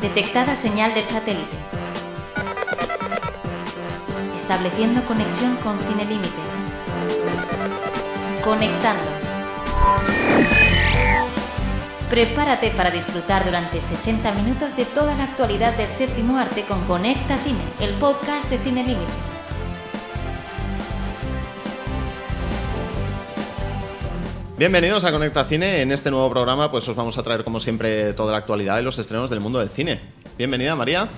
Detectada señal del satélite. Estableciendo conexión con Cine Límite. Conectando. Prepárate para disfrutar durante 60 minutos de toda la actualidad del séptimo arte con Conecta Cine, el podcast de Cine Límite. Bienvenidos a Conecta Cine. En este nuevo programa pues os vamos a traer como siempre toda la actualidad y los estrenos del mundo del cine. Bienvenida María.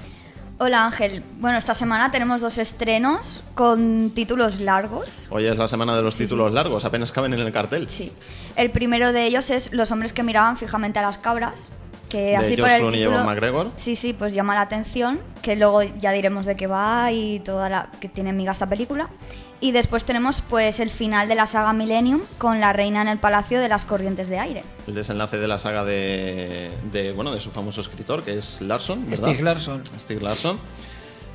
Hola Ángel. Bueno, esta semana tenemos dos estrenos con títulos largos. Hoy es la semana de los títulos largos, apenas caben en el cartel. Sí. El primero de ellos es Los hombres que miraban fijamente a las cabras. Que De así por George el Clooney y título, Ewan McGregor. Sí, sí, pues llama la atención, que luego ya diremos de qué va y toda la que tiene miga esta película. Y después tenemos pues el final de la saga Millennium con la reina en el palacio de las corrientes de aire. El desenlace de la saga de, de, bueno, de su famoso escritor, que es Larson, ¿verdad? Stieg Larsson.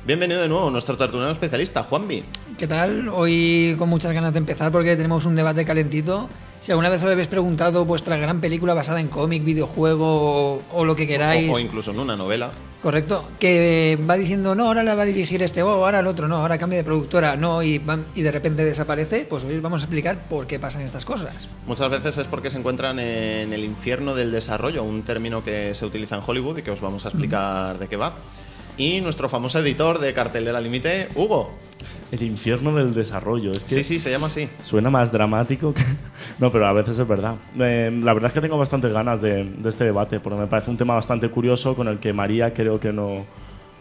Bienvenido de nuevo nuestro tertuliano especialista, Juanvi. ¿Qué tal? Hoy con muchas ganas de empezar porque tenemos un debate calentito. Si alguna vez os habéis preguntado vuestra gran película basada en cómic, videojuego o, o lo que queráis, O, o incluso en una novela. correcto, que va diciendo, no, ahora la va a dirigir este, o ahora el otro, no, ahora cambia de productora, no, y, van- y de repente desaparece, pues hoy os vamos a explicar por qué pasan estas cosas. Muchas veces es porque se encuentran en el infierno del desarrollo, un término que se utiliza en Hollywood y que os vamos a explicar de qué va. Y nuestro famoso editor de Cartelera Límite, Hugo. El infierno del desarrollo. Es que Sí, sí, se llama así. suena más dramático que... No, pero a veces es verdad. Eh, la verdad es que tengo bastantes ganas de, de este debate, porque me parece un tema bastante curioso con el que María creo que no,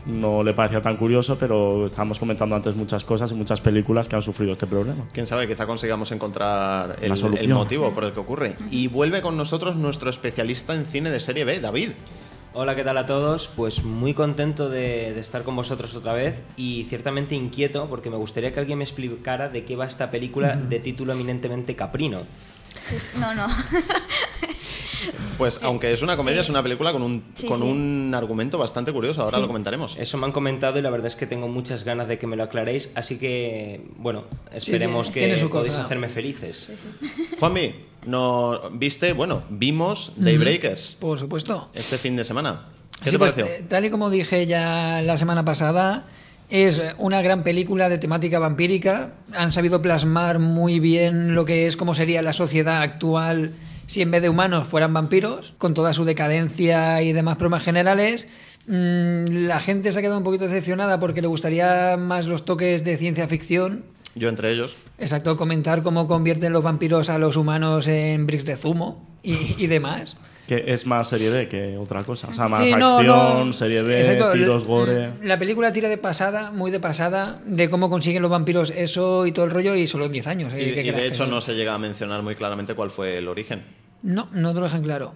no le parecía tan curioso, pero estábamos comentando antes muchas cosas y muchas películas que han sufrido este problema. Quién sabe, quizá consigamos encontrar el, el motivo por el que ocurre. Y vuelve con nosotros nuestro especialista en cine de serie B, David. Hola, ¿qué tal a todos? Pues muy contento de, de estar con vosotros otra vez y ciertamente inquieto porque me gustaría que alguien me explicara de qué va esta película de título eminentemente caprino. No, no. Pues aunque es una comedia, Sí. es una película con un, Sí, con sí. un argumento bastante curioso, ahora lo comentaremos. Eso me han comentado y la verdad es que tengo muchas ganas de que me lo aclaréis, así que, bueno, esperemos sí, que podéis cosa. hacerme felices. Juanmi, no, ¿viste? Bueno, vimos Daybreakers Por supuesto. este fin de semana. ¿Qué Sí, te pues, pareció? eh, tal y como dije ya la semana pasada, es una gran película de temática vampírica. Han sabido plasmar muy bien lo que es cómo sería la sociedad actual si en vez de humanos fueran vampiros, con toda su decadencia y demás bromas generales. Mm, la gente se ha quedado un poquito decepcionada porque le gustaría más los toques de ciencia ficción. Yo entre ellos. Exacto, comentar cómo convierten los vampiros a los humanos en bricks de zumo y, y demás. Que es más serie B que otra cosa. O sea, más Sí, acción, no, serie B, Exacto, tiros, la- gore... La película tira de pasada, muy de pasada, de cómo consiguen los vampiros eso y todo el rollo, y solo en 10 años. Y, eh, ¿qué y quieras de hecho no se llega a mencionar muy claramente cuál fue el origen. No, no te lo dejan claro.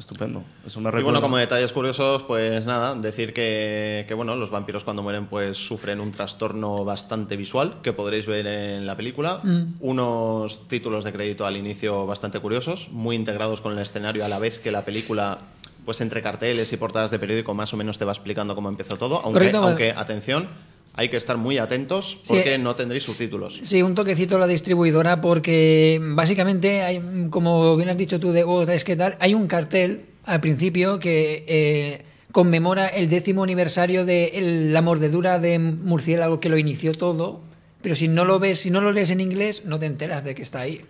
Estupendo. Eso me Y bueno, como detalles curiosos, pues nada, decir que, que, bueno, los vampiros cuando mueren pues sufren un trastorno bastante visual que podréis ver en la película. Mm. Unos títulos de crédito al inicio bastante curiosos, muy integrados con el escenario a la vez que la película, pues entre carteles y portadas de periódico más o menos te va explicando cómo empezó todo. Aunque, Correcto, aunque atención, hay que estar muy atentos porque Sí. no tendréis subtítulos. Sí, un toquecito a la distribuidora porque básicamente, hay, como bien has dicho tú de oh, es que tal, hay un cartel al principio que eh, conmemora el décimo aniversario de el- la mordedura de murciélago que lo inició todo, pero si no lo ves, si no lo lees en inglés, no te enteras de que está ahí.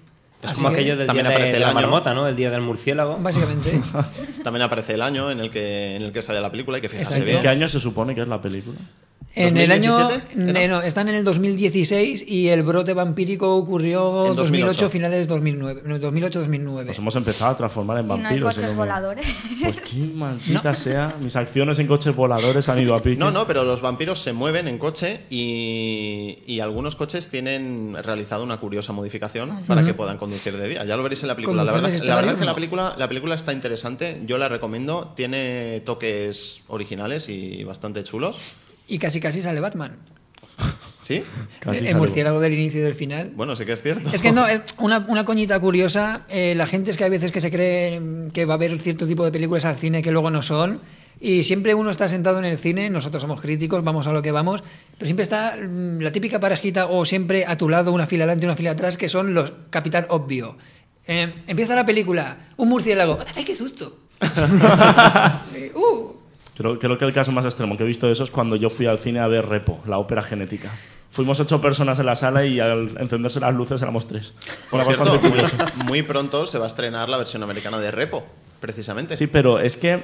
Es Así como que, aquello del día también aparece de el la año. marmota, ¿no? El día del murciélago. Básicamente. También aparece el año en el que, en el que sale la película, hay que fijarse Exacto. ¿En bien. qué año se supone que es la película? En el año. 2017 era? no, están en el 2016 y el brote vampírico ocurrió En 2008. 2008, finales 2009. no, 2008-2009. Nos hemos empezado a transformar en Y no hay vampiros. coches ¿no? voladores. Pues qué maldita sea. Mis acciones en coches voladores han ido a pique. No, no, pero los vampiros se mueven en coche y, y algunos coches tienen realizado una curiosa modificación para que puedan conducir de día. Ya lo veréis en la película. La verdad, la verdad es que la película, la película está interesante, yo la recomiendo, tiene toques originales y bastante chulos. Y casi casi sale Batman. ¿Sí? Casi el murciélago del inicio y del final. Bueno, sí que es cierto. Es que no, una, una coñita curiosa, eh, la gente es que hay veces que se cree que va a haber cierto tipo de películas al cine que luego no son, y siempre uno está sentado en el cine, nosotros somos críticos, vamos a lo que vamos, pero siempre está mm, la típica parejita o siempre a tu lado, una fila adelante y una fila atrás, que son los capitán obvio. Eh, empieza la película, un murciélago, ¡ay, qué susto! Eh, ¡Uh! Creo, creo que el caso más extremo que he visto de eso es cuando yo fui al cine a ver Repo, la ópera genética. Fuimos ocho personas en la sala y al encenderse las luces éramos tres. Por Era cierto, muy, muy pronto se va a estrenar la versión americana de Repo, precisamente. Sí, pero es que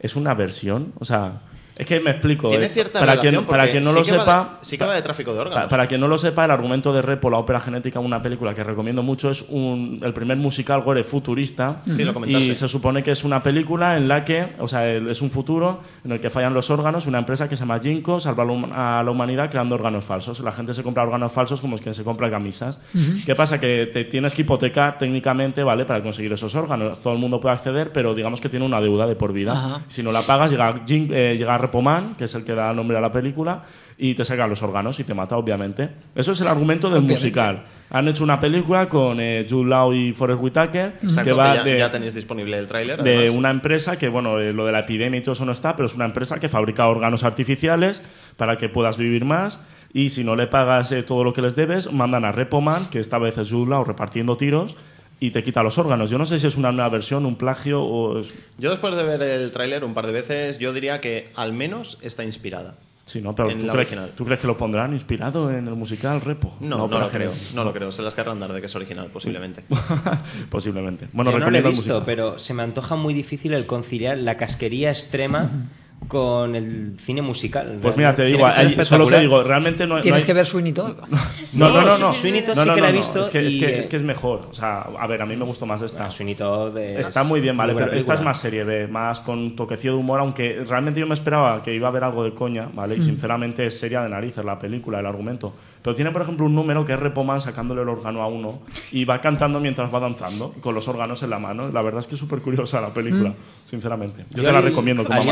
es una versión, o sea, es que me explico. Tiene eh, cierta para relación quien, para quien no sí lo va sepa, de- sí que va de tráfico de órganos. Pa- Para quien no lo sepa, el argumento de Repo, la ópera genética, una película que recomiendo mucho, es un, el primer musical gore futurista. Sí, lo comentaste. Y se supone que es una película en la que, o sea, es un futuro en el que fallan los órganos, una empresa que se llama Ginkgo salva a la hum- a la humanidad creando órganos falsos. La gente se compra órganos falsos como es quien se compra camisas. ¿Qué pasa? Que te tienes que hipotecar técnicamente, ¿vale? Para conseguir esos órganos. Todo el mundo puede acceder, pero digamos que tiene una deuda de por vida. Ajá. Si no la pagas, llega, eh, llega Repoman, que es el que da nombre a la película, y te saca los órganos y te mata, obviamente. Eso es el argumento del Obviamente. musical. Han hecho una película con eh, Jude Law y Forrest Whitaker, Exacto, que que va ya, de, ya tenéis disponible el tráiler. de además. una empresa que, bueno, eh, lo de la epidemia y todo eso no está, pero es una empresa que fabrica órganos artificiales para que puedas vivir más. Y si no le pagas eh, todo lo que les debes, mandan a Repoman, que esta vez es Jude Law repartiendo tiros, y te quita los órganos. Yo no sé si es una nueva versión, un plagio o... es- Yo después de ver el tráiler un par de veces, yo diría que al menos está inspirada. Sí, ¿no? Pero En ¿tú la crees, original. ¿tú crees que lo pondrán inspirado en el musical Repo? No, no ópera lo creo, no lo creo. Se las querrán dar de que es original, posiblemente. Posiblemente. Bueno, Yo no lo he visto, pero se me antoja muy difícil el conciliar la casquería extrema con el cine musical. Pues mira, te digo, ahí- solo te digo, realmente no, no Tienes hay- que ver Sweeney Todd. No, no, no, no. Sweeney Todd No, sí no, que la he no, visto Es que, es, y, que, eh, es que es mejor. O sea, a ver, a mí me gustó más esta. Ah, Sweeney Todd es Está muy bien, vale, muy pero esta es más serie B, más con toquecillo de humor, aunque realmente yo me esperaba que iba a haber algo de coña, ¿vale? Mm. Y sinceramente es seria de narices la película, el argumento. Pero tiene, por ejemplo, un número que es Repoman sacándole el órgano a uno y va cantando mientras va danzando, con los órganos en la mano. La verdad es que es súper curiosa la película, sinceramente. Yo, te la recomiendo como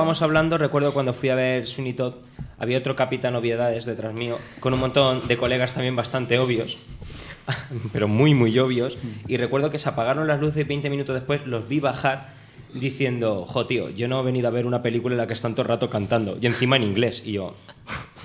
Estábamos hablando, recuerdo cuando fui a ver Sweeney Todd, había otro capitán obviedades detrás mío, con un montón de colegas también bastante obvios, pero muy, muy obvios. Y recuerdo que se apagaron las luces y 20 minutos después los vi bajar diciendo, jo, tío, yo no he venido a ver una película en la que están todo el rato cantando, y encima en inglés. Y yo,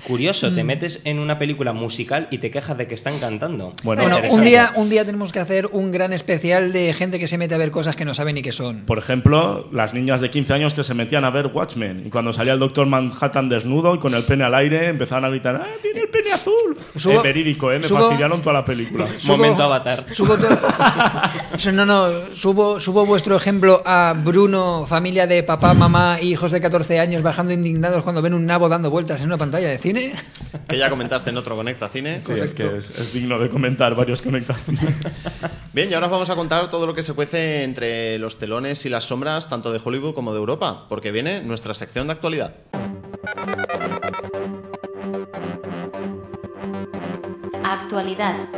curioso, Mm. te metes en una película musical y te quejas de que están cantando. Bueno, un día, un día tenemos que hacer un gran especial de gente que se mete a ver cosas que no sabe ni qué son. Por ejemplo, las niñas de 15 años que se metían a ver Watchmen y cuando salía el Doctor Manhattan desnudo y con el pene al aire empezaban a gritar ¡Ah, tiene el pene azul! Subo- es verídico, ¿eh? Me subo- fastidiaron toda la película. Subo- Momento avatar. Subo no, no, subo, subo vuestro ejemplo a Bruno, familia de papá, mamá y hijos de 14 años bajando indignados cuando ven un nabo dando vueltas en una pantalla de cine. Que ya comentaste en otro Conecta Cine. Sí, es que es, es digno de comentar varios conectados. Bien, y ahora os vamos a contar todo lo que se cuece entre los telones y las sombras, tanto de Hollywood como de Europa, porque viene nuestra sección de actualidad. Actualidad.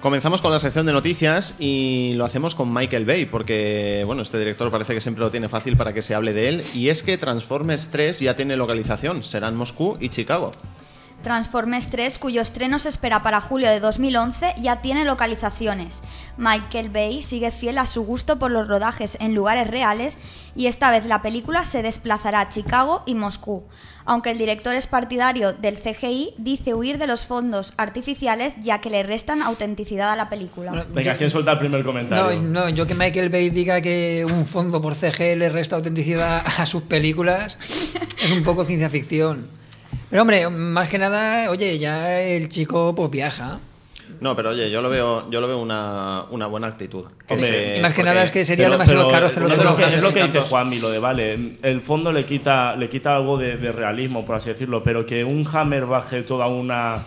Comenzamos con la sección de noticias y lo hacemos con Michael Bay, porque bueno, este director parece que siempre lo tiene fácil para que se hable de él, y es que Transformers 3 ya tiene localización, serán Moscú y Chicago. Transformers 3, cuyo estreno se espera para julio de 2011, ya tiene localizaciones. Michael Bay sigue fiel a su gusto por los rodajes en lugares reales y esta vez la película se desplazará a Chicago y Moscú. Aunque el director es partidario del CGI, dice huir de los fondos artificiales ya que le restan autenticidad a la película. Bueno, Venga, yo- ¿quién suelta el primer No, comentario? no, yo que Michael Bay diga que un fondo por CG le resta autenticidad a sus películas es un poco ciencia ficción. Pero hombre, más que nada, oye, ya el chico pues viaja. No, pero oye, yo lo veo, yo lo veo una, una buena actitud. Hombre, se- y más que porque- nada es que sería Pero- demasiado pero caro hacerlo de todo lo los que, es lo que dice Juanmi, lo de vale, el fondo le quita, le quita algo de, de realismo, por así decirlo, pero que un Hammer baje toda una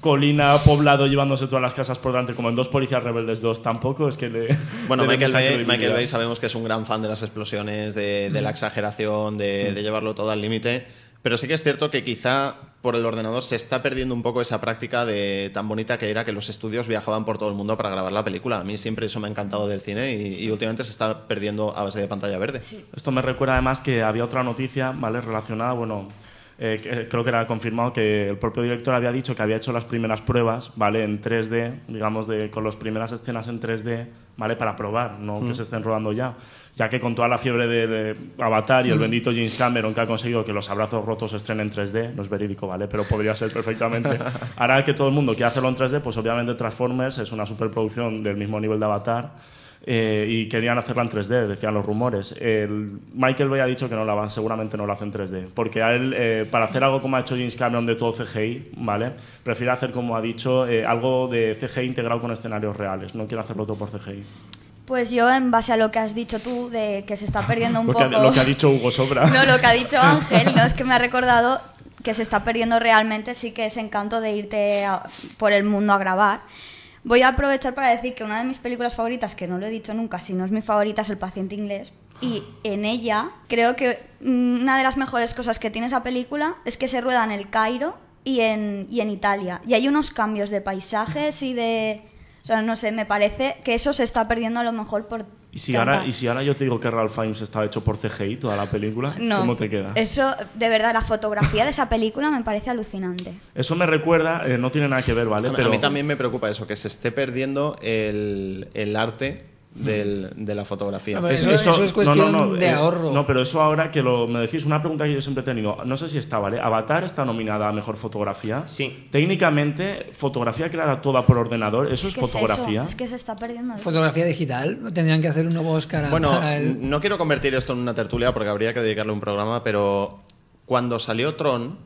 colina poblado llevándose todas las casas por delante como en dos policías rebeldes 2 tampoco es que le Bueno, le Michael Bay. Michael Bay sabemos que es un gran fan de las explosiones, de, de la exageración, de, de llevarlo todo al límite. Pero sí que es cierto que quizá por el ordenador se está perdiendo un poco esa práctica de tan bonita que era que los estudios viajaban por todo el mundo para grabar la película. A mí siempre eso me ha encantado del cine y, y últimamente se está perdiendo a base de pantalla verde. Esto me recuerda además que había otra noticia, ¿vale? Relacionada, bueno, eh, que- creo que era confirmado que el propio director había dicho que había hecho las primeras pruebas, ¿vale? En 3D, digamos, de, con las primeras escenas en 3D, ¿vale? Para probar, no que se estén rodando ya. Ya que con toda la fiebre de, de Avatar y el bendito James Cameron que ha conseguido que los abrazos rotos se estrenen en 3D, no es verídico, ¿vale? Pero podría ser perfectamente. Ahora que todo el mundo quiere hacerlo en 3D, pues obviamente Transformers es una superproducción del mismo nivel de Avatar. Eh, y querían hacerla en 3D, decían los rumores. El Michael Bay ha dicho que no la van, seguramente no la hace en 3D, porque a él, eh, para hacer algo como ha hecho James Cameron de todo CGI, ¿vale? Prefiere hacer, como ha dicho, eh, algo de CGI integrado con escenarios reales, no quiere hacerlo todo por CGI. Pues yo, en base a lo que has dicho tú, de que se está perdiendo un Lo que, poco... ha, lo que ha dicho Hugo Sobra. No, lo que ha dicho Ángel, no es que me ha recordado que se está perdiendo realmente, sí que ese encanto de irte a- por el mundo a grabar. Voy a aprovechar para decir que una de mis películas favoritas, que no lo he dicho nunca, si no es mi favorita, es El paciente inglés. Y en ella creo que una de las mejores cosas que tiene esa película es que se rueda en el Cairo y en, y en Italia. Y hay unos cambios de paisajes y de... O sea, no sé, me parece que eso se está perdiendo a lo mejor por... ¿Y si, tanta- ahora, y si ahora yo te digo que Ralph Fiennes está hecho por CGI, toda la película, No, ¿cómo te quedas? Eso, de verdad, la fotografía de esa película me parece alucinante. Eso me recuerda, eh, no tiene nada que ver, ¿vale? A mí- Pero A mí también me preocupa eso, que se esté perdiendo el, el arte del- de la fotografía. Eso- eso es cuestión de ahorro. No, pero eso ahora que lo, me decís, una pregunta que yo siempre he tenido, no sé si está, ¿vale? ¿Avatar está nominada a Mejor Fotografía? Sí. Técnicamente, fotografía creada toda por ordenador, ¿eso es, que fotografía? eso, es que se está perdiendo. Fotografía digital. Tendrían que hacer un nuevo Oscar a- Bueno, el- no quiero convertir esto en una tertulia porque habría que dedicarle un programa, pero cuando salió Tron,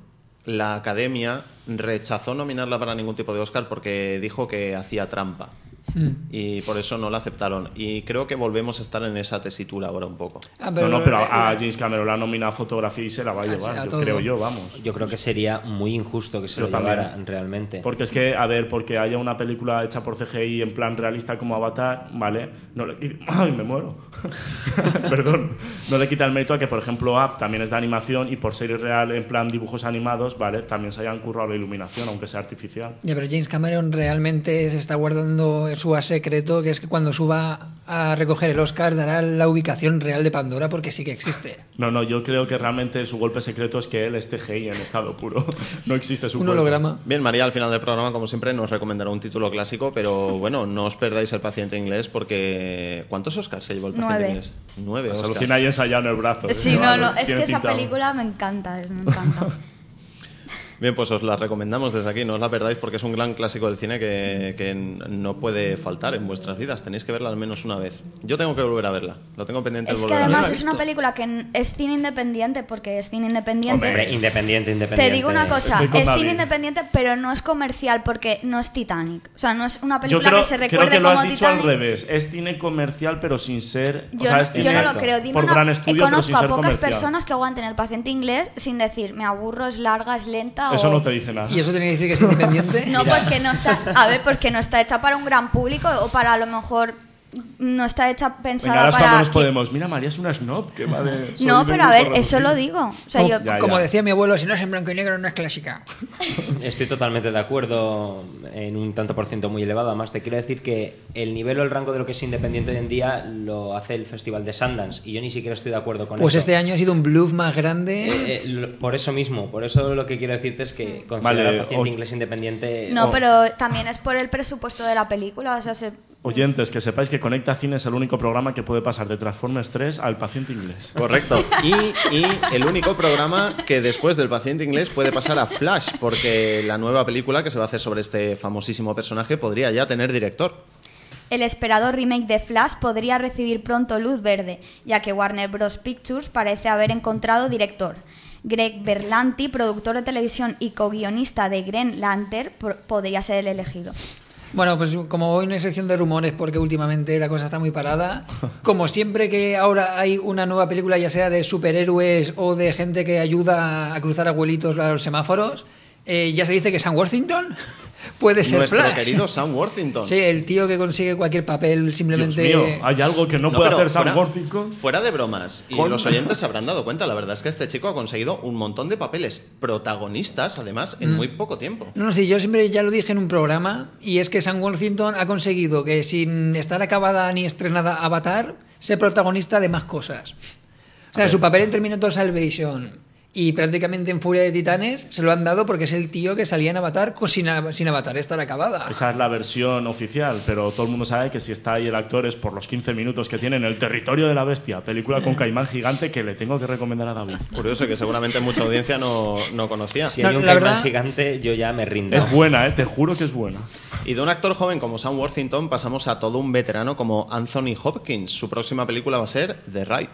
la academia rechazó nominarla para ningún tipo de Oscar porque dijo que hacía trampa. Mm. Y por eso no la aceptaron. Y creo que volvemos a estar en esa tesitura ahora un poco. Ah, no, no, pero a, a eh, James Cameron la ha nominado a fotografía y se la va a Ah, llevar, a yo creo yo, vamos. Yo creo que sería muy injusto que se Yo lo también. llevara realmente. Porque es que, a ver, porque haya una película hecha por CGI en plan realista como Avatar, ¿vale? No le ¡Ay, me muero! Perdón. No le quita el mérito a que, por ejemplo, Up también es de animación y por serie real en plan dibujos animados, ¿vale? También se hayan currado la iluminación, aunque sea artificial. Ya, pero James Cameron realmente se está guardando su as secreto, que es que cuando suba a recoger el Oscar dará la ubicación real de Pandora, porque sí que existe. No, no, yo creo que realmente su golpe secreto es que él es CGI en estado puro. No existe su Un cuerpo. holograma. Bien, María, al final del programa, como siempre, nos recomendará un título clásico, pero bueno, no os perdáis el paciente inglés porque. ¿Cuántos Oscars se llevó el paciente Nueve. inglés? Nueve Se lo Oscars. tiene ahí ensayado en el brazo. ¿eh? Sí, no, Vale, no, es que esa pintado. película me encanta, me encanta. Bien, pues os la recomendamos desde aquí, no os la perdáis porque es un gran clásico del cine que, que no puede faltar en vuestras vidas. Tenéis que verla al menos una vez. Yo tengo que volver a verla, lo tengo pendiente Es de que volver a verla. además es una película que es cine independiente, porque es cine independiente. Hombre, independiente, independiente. Te digo una cosa, es David. cine independiente, pero no es comercial porque no es Titanic. O sea, no es una Yo película creo, que se creo recuerde que lo como has dicho Titanic. al revés. Es cine comercial, pero sin ser. o Yo, sea, no, es yo cine no lo creo. Dime por una- gran estudio, pero sin conozco a ser pocas comercial. personas que aguanten el paciente inglés sin decir, me aburro, es larga, es lenta Eso o... no te dice nada. ¿Y eso tiene que decir que es independiente? No, pues que no está, a ver, pues que no está hecha para un gran público o para a lo mejor no está hecha Venga, pensada es para nos que- podemos. Mira, María es una snob que va de. No, pero a ver, eso lo digo. O sea, Co- yo Ya, Como ya. decía mi abuelo, si no es en blanco y negro no es clásica. Estoy totalmente de acuerdo en un tanto por ciento muy elevado. Además, te quiero decir que el nivel o el rango de lo que es independiente hoy en día lo hace el Festival de Sundance y yo ni siquiera estoy de acuerdo con Pues eso. este año ha sido un bluff más grande. Eh, eh, lo- por eso mismo, por eso lo que quiero decirte es que considerar Vale, al paciente o- inglés independiente. no, o- pero también es por el presupuesto de la película, o sea, se- Oyentes, que sepáis que Conecta Cine es el único programa que puede pasar de Transformers 3 al paciente inglés. Correcto. Y, y el único programa que después del paciente inglés puede pasar a Flash, porque la nueva película que se va a hacer sobre este famosísimo personaje podría ya tener director. el esperado remake de Flash podría recibir pronto luz verde, ya que Warner Bros. Pictures parece haber encontrado director. Greg Berlanti, productor de televisión y co-guionista de Green Lantern, podría ser el elegido. Bueno, pues como hoy no hay sección de rumores porque últimamente la cosa está muy parada, como siempre que ahora hay una nueva película, ya sea de superhéroes o de gente que ayuda a cruzar abuelitos a los semáforos, eh, ya se dice que Sam Worthington puede ser Nuestro Flash. querido Sam Worthington. Sí, el tío que consigue cualquier papel Dios simplemente... mío, hay algo que no, No, puede hacer Sam fuera, Worthington. fuera de bromas, y Con- los oyentes se habrán dado cuenta, la verdad es que este chico ha conseguido un montón de papeles protagonistas, además, en muy poco tiempo. No, no, sí, yo siempre ya lo dije en un programa, y es que Sam Worthington ha conseguido que sin estar acabada ni estrenada Avatar, sea protagonista de más cosas. O sea, su papel en Terminator Salvation Y prácticamente en Furia de Titanes se lo han dado porque es el tío que salía en Avatar sin, a- sin Avatar estar acabada. Esa es la versión oficial, pero todo el mundo sabe que si está ahí el actor es por los 15 minutos que tiene en El Territorio de la Bestia, película con caimán gigante que le tengo que recomendar a David. Curioso que seguramente mucha audiencia no, no conocía. Si No, hay un la caimán verdad- gigante, yo ya me rindo. Es buena, ¿eh? te juro que es buena. Y de un actor joven como Sam Worthington pasamos a todo un veterano como Anthony Hopkins. Su próxima película va a ser The Right.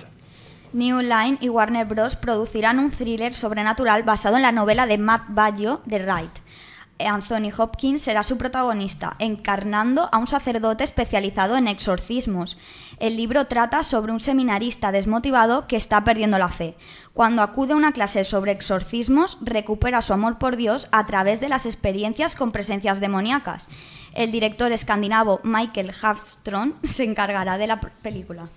New Line y Warner Bros. producirán un thriller sobrenatural basado en la novela de Matt Baggio, The Right. Anthony Hopkins será su protagonista, encarnando a un sacerdote especializado en exorcismos. El libro trata sobre un seminarista desmotivado que está perdiendo la fe. Cuando acude a una clase sobre exorcismos, recupera su amor por Dios a través de las experiencias con presencias demoníacas. El director escandinavo Michael Haftron se encargará de la película.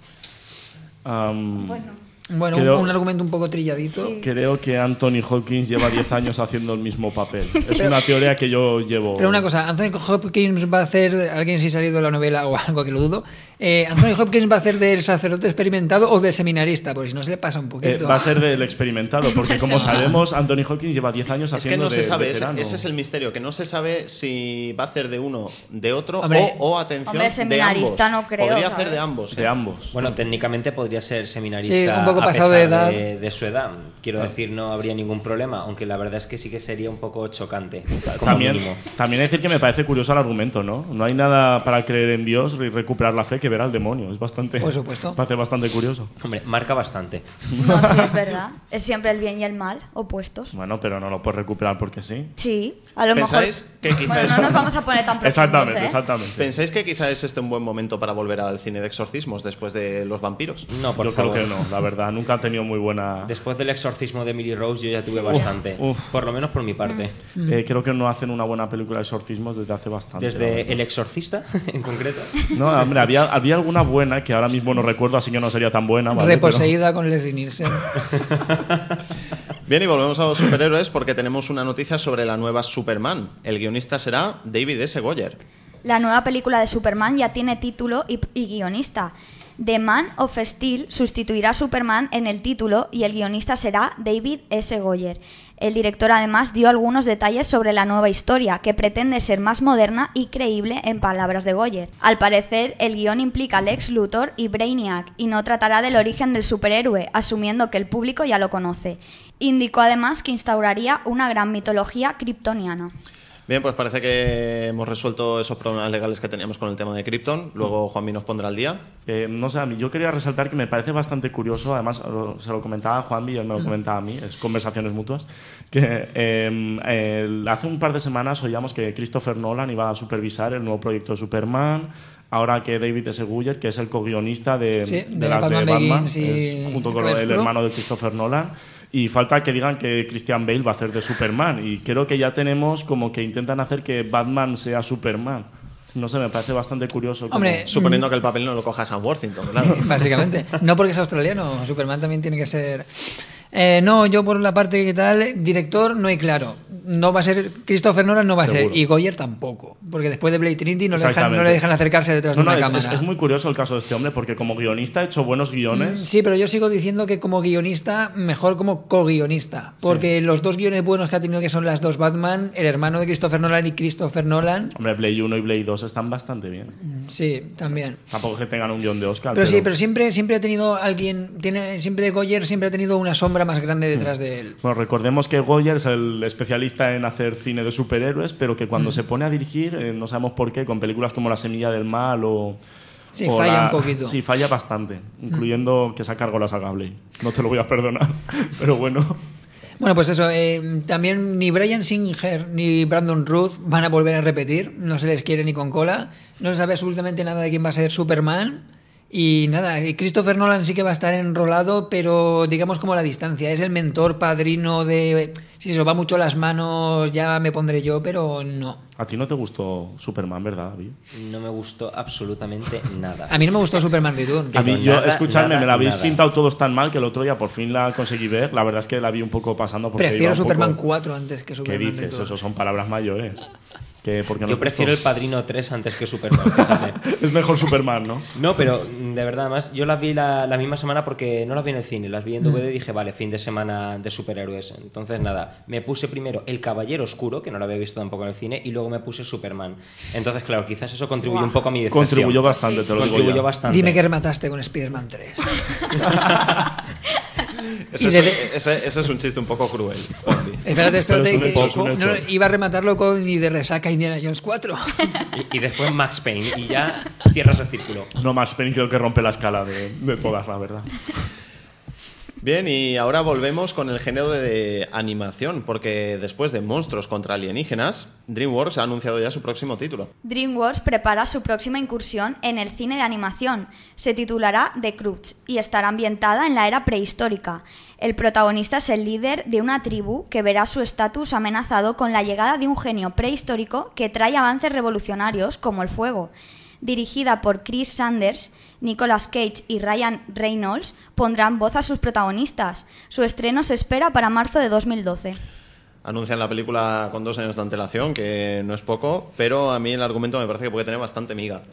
Bueno, Creo- un, argumento un poco trilladito. Creo que Anthony Hopkins lleva 10 años haciendo el mismo papel. Es una teoría que yo llevo. Pero una cosa, Anthony Hopkins va a hacer, alguien si ha salido de la novela o algo que lo dudo, eh, Anthony Hopkins va a hacer del sacerdote experimentado o del seminarista, porque si no se le pasa un Eh, poquito. va a ser del experimentado, porque como sabemos, Anthony Hopkins lleva 10 años Es que haciendo no de se sabe, ese, es el misterio, que no se sabe si va a hacer de uno, de otro Hombre. o, o, atención, Hombre, de seminarista ambos. no creo, Podría hacer de ambos. De ¿eh? ambos. Bueno, técnicamente podría ser seminarista Sí, un poco a pasado pesar de edad. de, de su edad. Quiero decir, no habría ningún problema, aunque la verdad es que sí que sería un poco chocante, como También, mínimo. también hay que decir que me parece curioso el argumento, ¿no? No hay nada para creer en Dios y recuperar la fe que ver al demonio. Es bastante. Por supuesto. Parece bastante curioso. Hombre, marca bastante. No, sí, es verdad. Es siempre el bien y el mal opuestos. Bueno, pero no lo puedes recuperar porque sí. Sí, a lo mejor. ¿Pensáis que quizá Bueno, es- no nos vamos a poner tan profundos, Exactamente, ¿eh? exactamente. ¿Pensáis que quizá es este un buen momento para volver al cine de exorcismos después de los vampiros? No, por yo favor. creo que no, la verdad. Nunca ha tenido muy buena. Después del exorcismo de Emily Rose, yo ya tuve bastante. uf. Por lo menos por mi parte. Eh, creo que no hacen una buena película de exorcismos desde hace bastante. Desde. El Exorcista, en concreto. No, hombre, había, había alguna buena que ahora mismo no recuerdo, así que no sería tan buena. ¿vale? Reposeída con Leslie Nielsen. Bien, y volvemos a los superhéroes porque tenemos una noticia sobre la nueva Superman. El guionista será David S. Goyer. La nueva película de Superman ya tiene título y, y guionista. The Man of Steel sustituirá a Superman en el título y el guionista será David S. Goyer. El director además dio algunos detalles sobre la nueva historia, que pretende ser más moderna y creíble en palabras de Goyer. Al parecer, el guion implica a Lex Luthor y Brainiac y no tratará del origen del superhéroe, asumiendo que el público ya lo conoce. Indicó además que instauraría una gran mitología kryptoniana. Bien, pues parece que hemos resuelto esos problemas legales que teníamos con el tema de Krypton. Luego Juanmi nos pondrá al día. Eh, no sé, a mí yo quería resaltar que me parece bastante curioso, además lo- se lo comentaba a Juanmi y él me lo comentaba a mí, es conversaciones mutuas, que eh, el- hace un par de semanas oíamos que Christopher Nolan iba a supervisar el nuevo proyecto de Superman, ahora que David S. Goyer, que es el co-guionista de, Sí, de de las Batman de Batman, es junto con el hermano de Christopher Nolan, y falta que digan que Christian Bale va a hacer de Superman, y creo que ya tenemos como que intentan hacer que Batman sea Superman. No sé, me parece bastante curioso. como- Hombre, Suponiendo que el papel no lo coja Sam Worthington, claro. Básicamente. No porque es australiano, Superman también tiene que ser. Eh, no, yo por la parte que tal, director no hay claro. No va a ser Christopher Nolan, no va a ser. Y Goyer tampoco. Porque después de Blade Trinity no le dejan, no le dejan acercarse detrás No, de no, una es, cámara. es- es muy curioso el caso de este hombre porque como guionista ha hecho buenos guiones. Sí, pero yo sigo diciendo que como guionista, mejor como co-guionista. Porque los dos guiones buenos que ha tenido, que son las dos Batman, el hermano de Christopher Nolan y Christopher Nolan, Hombre, Blade 1 y Blade 2 están bastante bien. sí, también. Tampoco es que tengan un guion de Oscar. Pero, sí, pero siempre, siempre ha tenido alguien, tiene, siempre Goyer siempre ha tenido una sombra más grande detrás de él. Bueno, recordemos que Goyer es el especialista en hacer cine de superhéroes, pero que Mm. cuando se pone a dirigir, eh, no sabemos por qué, con películas como La Semilla del Mal o. Sí, o falla un poquito. Mm. Sí, falla bastante, incluyendo que se ha cargado la saga Blade. No te lo voy a perdonar, pero bueno. Bueno, pues eso, eh, también ni Brian Singer ni Brandon Ruth van a volver a repetir, no se les quiere ni con cola, no se sabe absolutamente nada de quién va a ser Superman. Y nada, y Christopher Nolan sí que va a estar enrolado, pero digamos como a la distancia. Es el mentor, padrino de... Si se os va mucho las manos, ya me pondré yo, pero no. A ti no te gustó Superman, ¿verdad, David? No me gustó absolutamente nada. A mí no me gustó Superman Returns. A mí, yo, nada, escuchadme, nada, me la habéis nada. pintado todos tan mal que el otro día por fin la conseguí ver. La verdad es que la vi un poco pasando porque iba Prefiero un poco- Superman 4 antes que ¿Qué Superman dices? Returns. Eso son palabras mayores. Que porque Yo prefiero gustó. el Padrino 3 antes que Superman. Es mejor Superman, ¿no? No, pero mm, de verdad, además, yo las vi la, la misma semana porque no las vi en el cine, las vi en DVD y dije, vale, fin de semana de superhéroes. Entonces, nada, me puse primero El Caballero Oscuro, que no lo había visto tampoco en el cine, y luego me puse Superman. Entonces, claro, quizás eso contribuyó un poco a mi decepción. Contribuyó bastante, te lo digo Contribuyó ya. bastante. Dime que remataste con Spider-Man 3. Ese, Y es, de- ese- ese es un chiste un poco cruel. Espérate, espérate. Que- un no, iba a rematarlo con ni de resaca Indiana Jones 4. Y, y después Max Payne, y ya cierras el círculo. No más Penny creo que rompe la escala de, de todas, la verdad. Bien, y ahora volvemos con el género de animación, porque después de Monstruos contra Alienígenas, DreamWorks ha anunciado ya su próximo título. DreamWorks prepara su próxima incursión en el cine de animación. Se titulará The Croods y estará ambientada en la era prehistórica. El protagonista es el líder de una tribu que verá su estatus amenazado con la llegada de un genio prehistórico que trae avances revolucionarios como el fuego. Dirigida por Chris Sanders, Nicolas Cage y Ryan Reynolds pondrán voz a sus protagonistas. Su estreno se espera para marzo de 2012. Anuncian la película con dos años de antelación, que no es poco, pero a mí el argumento me parece que puede tener bastante miga.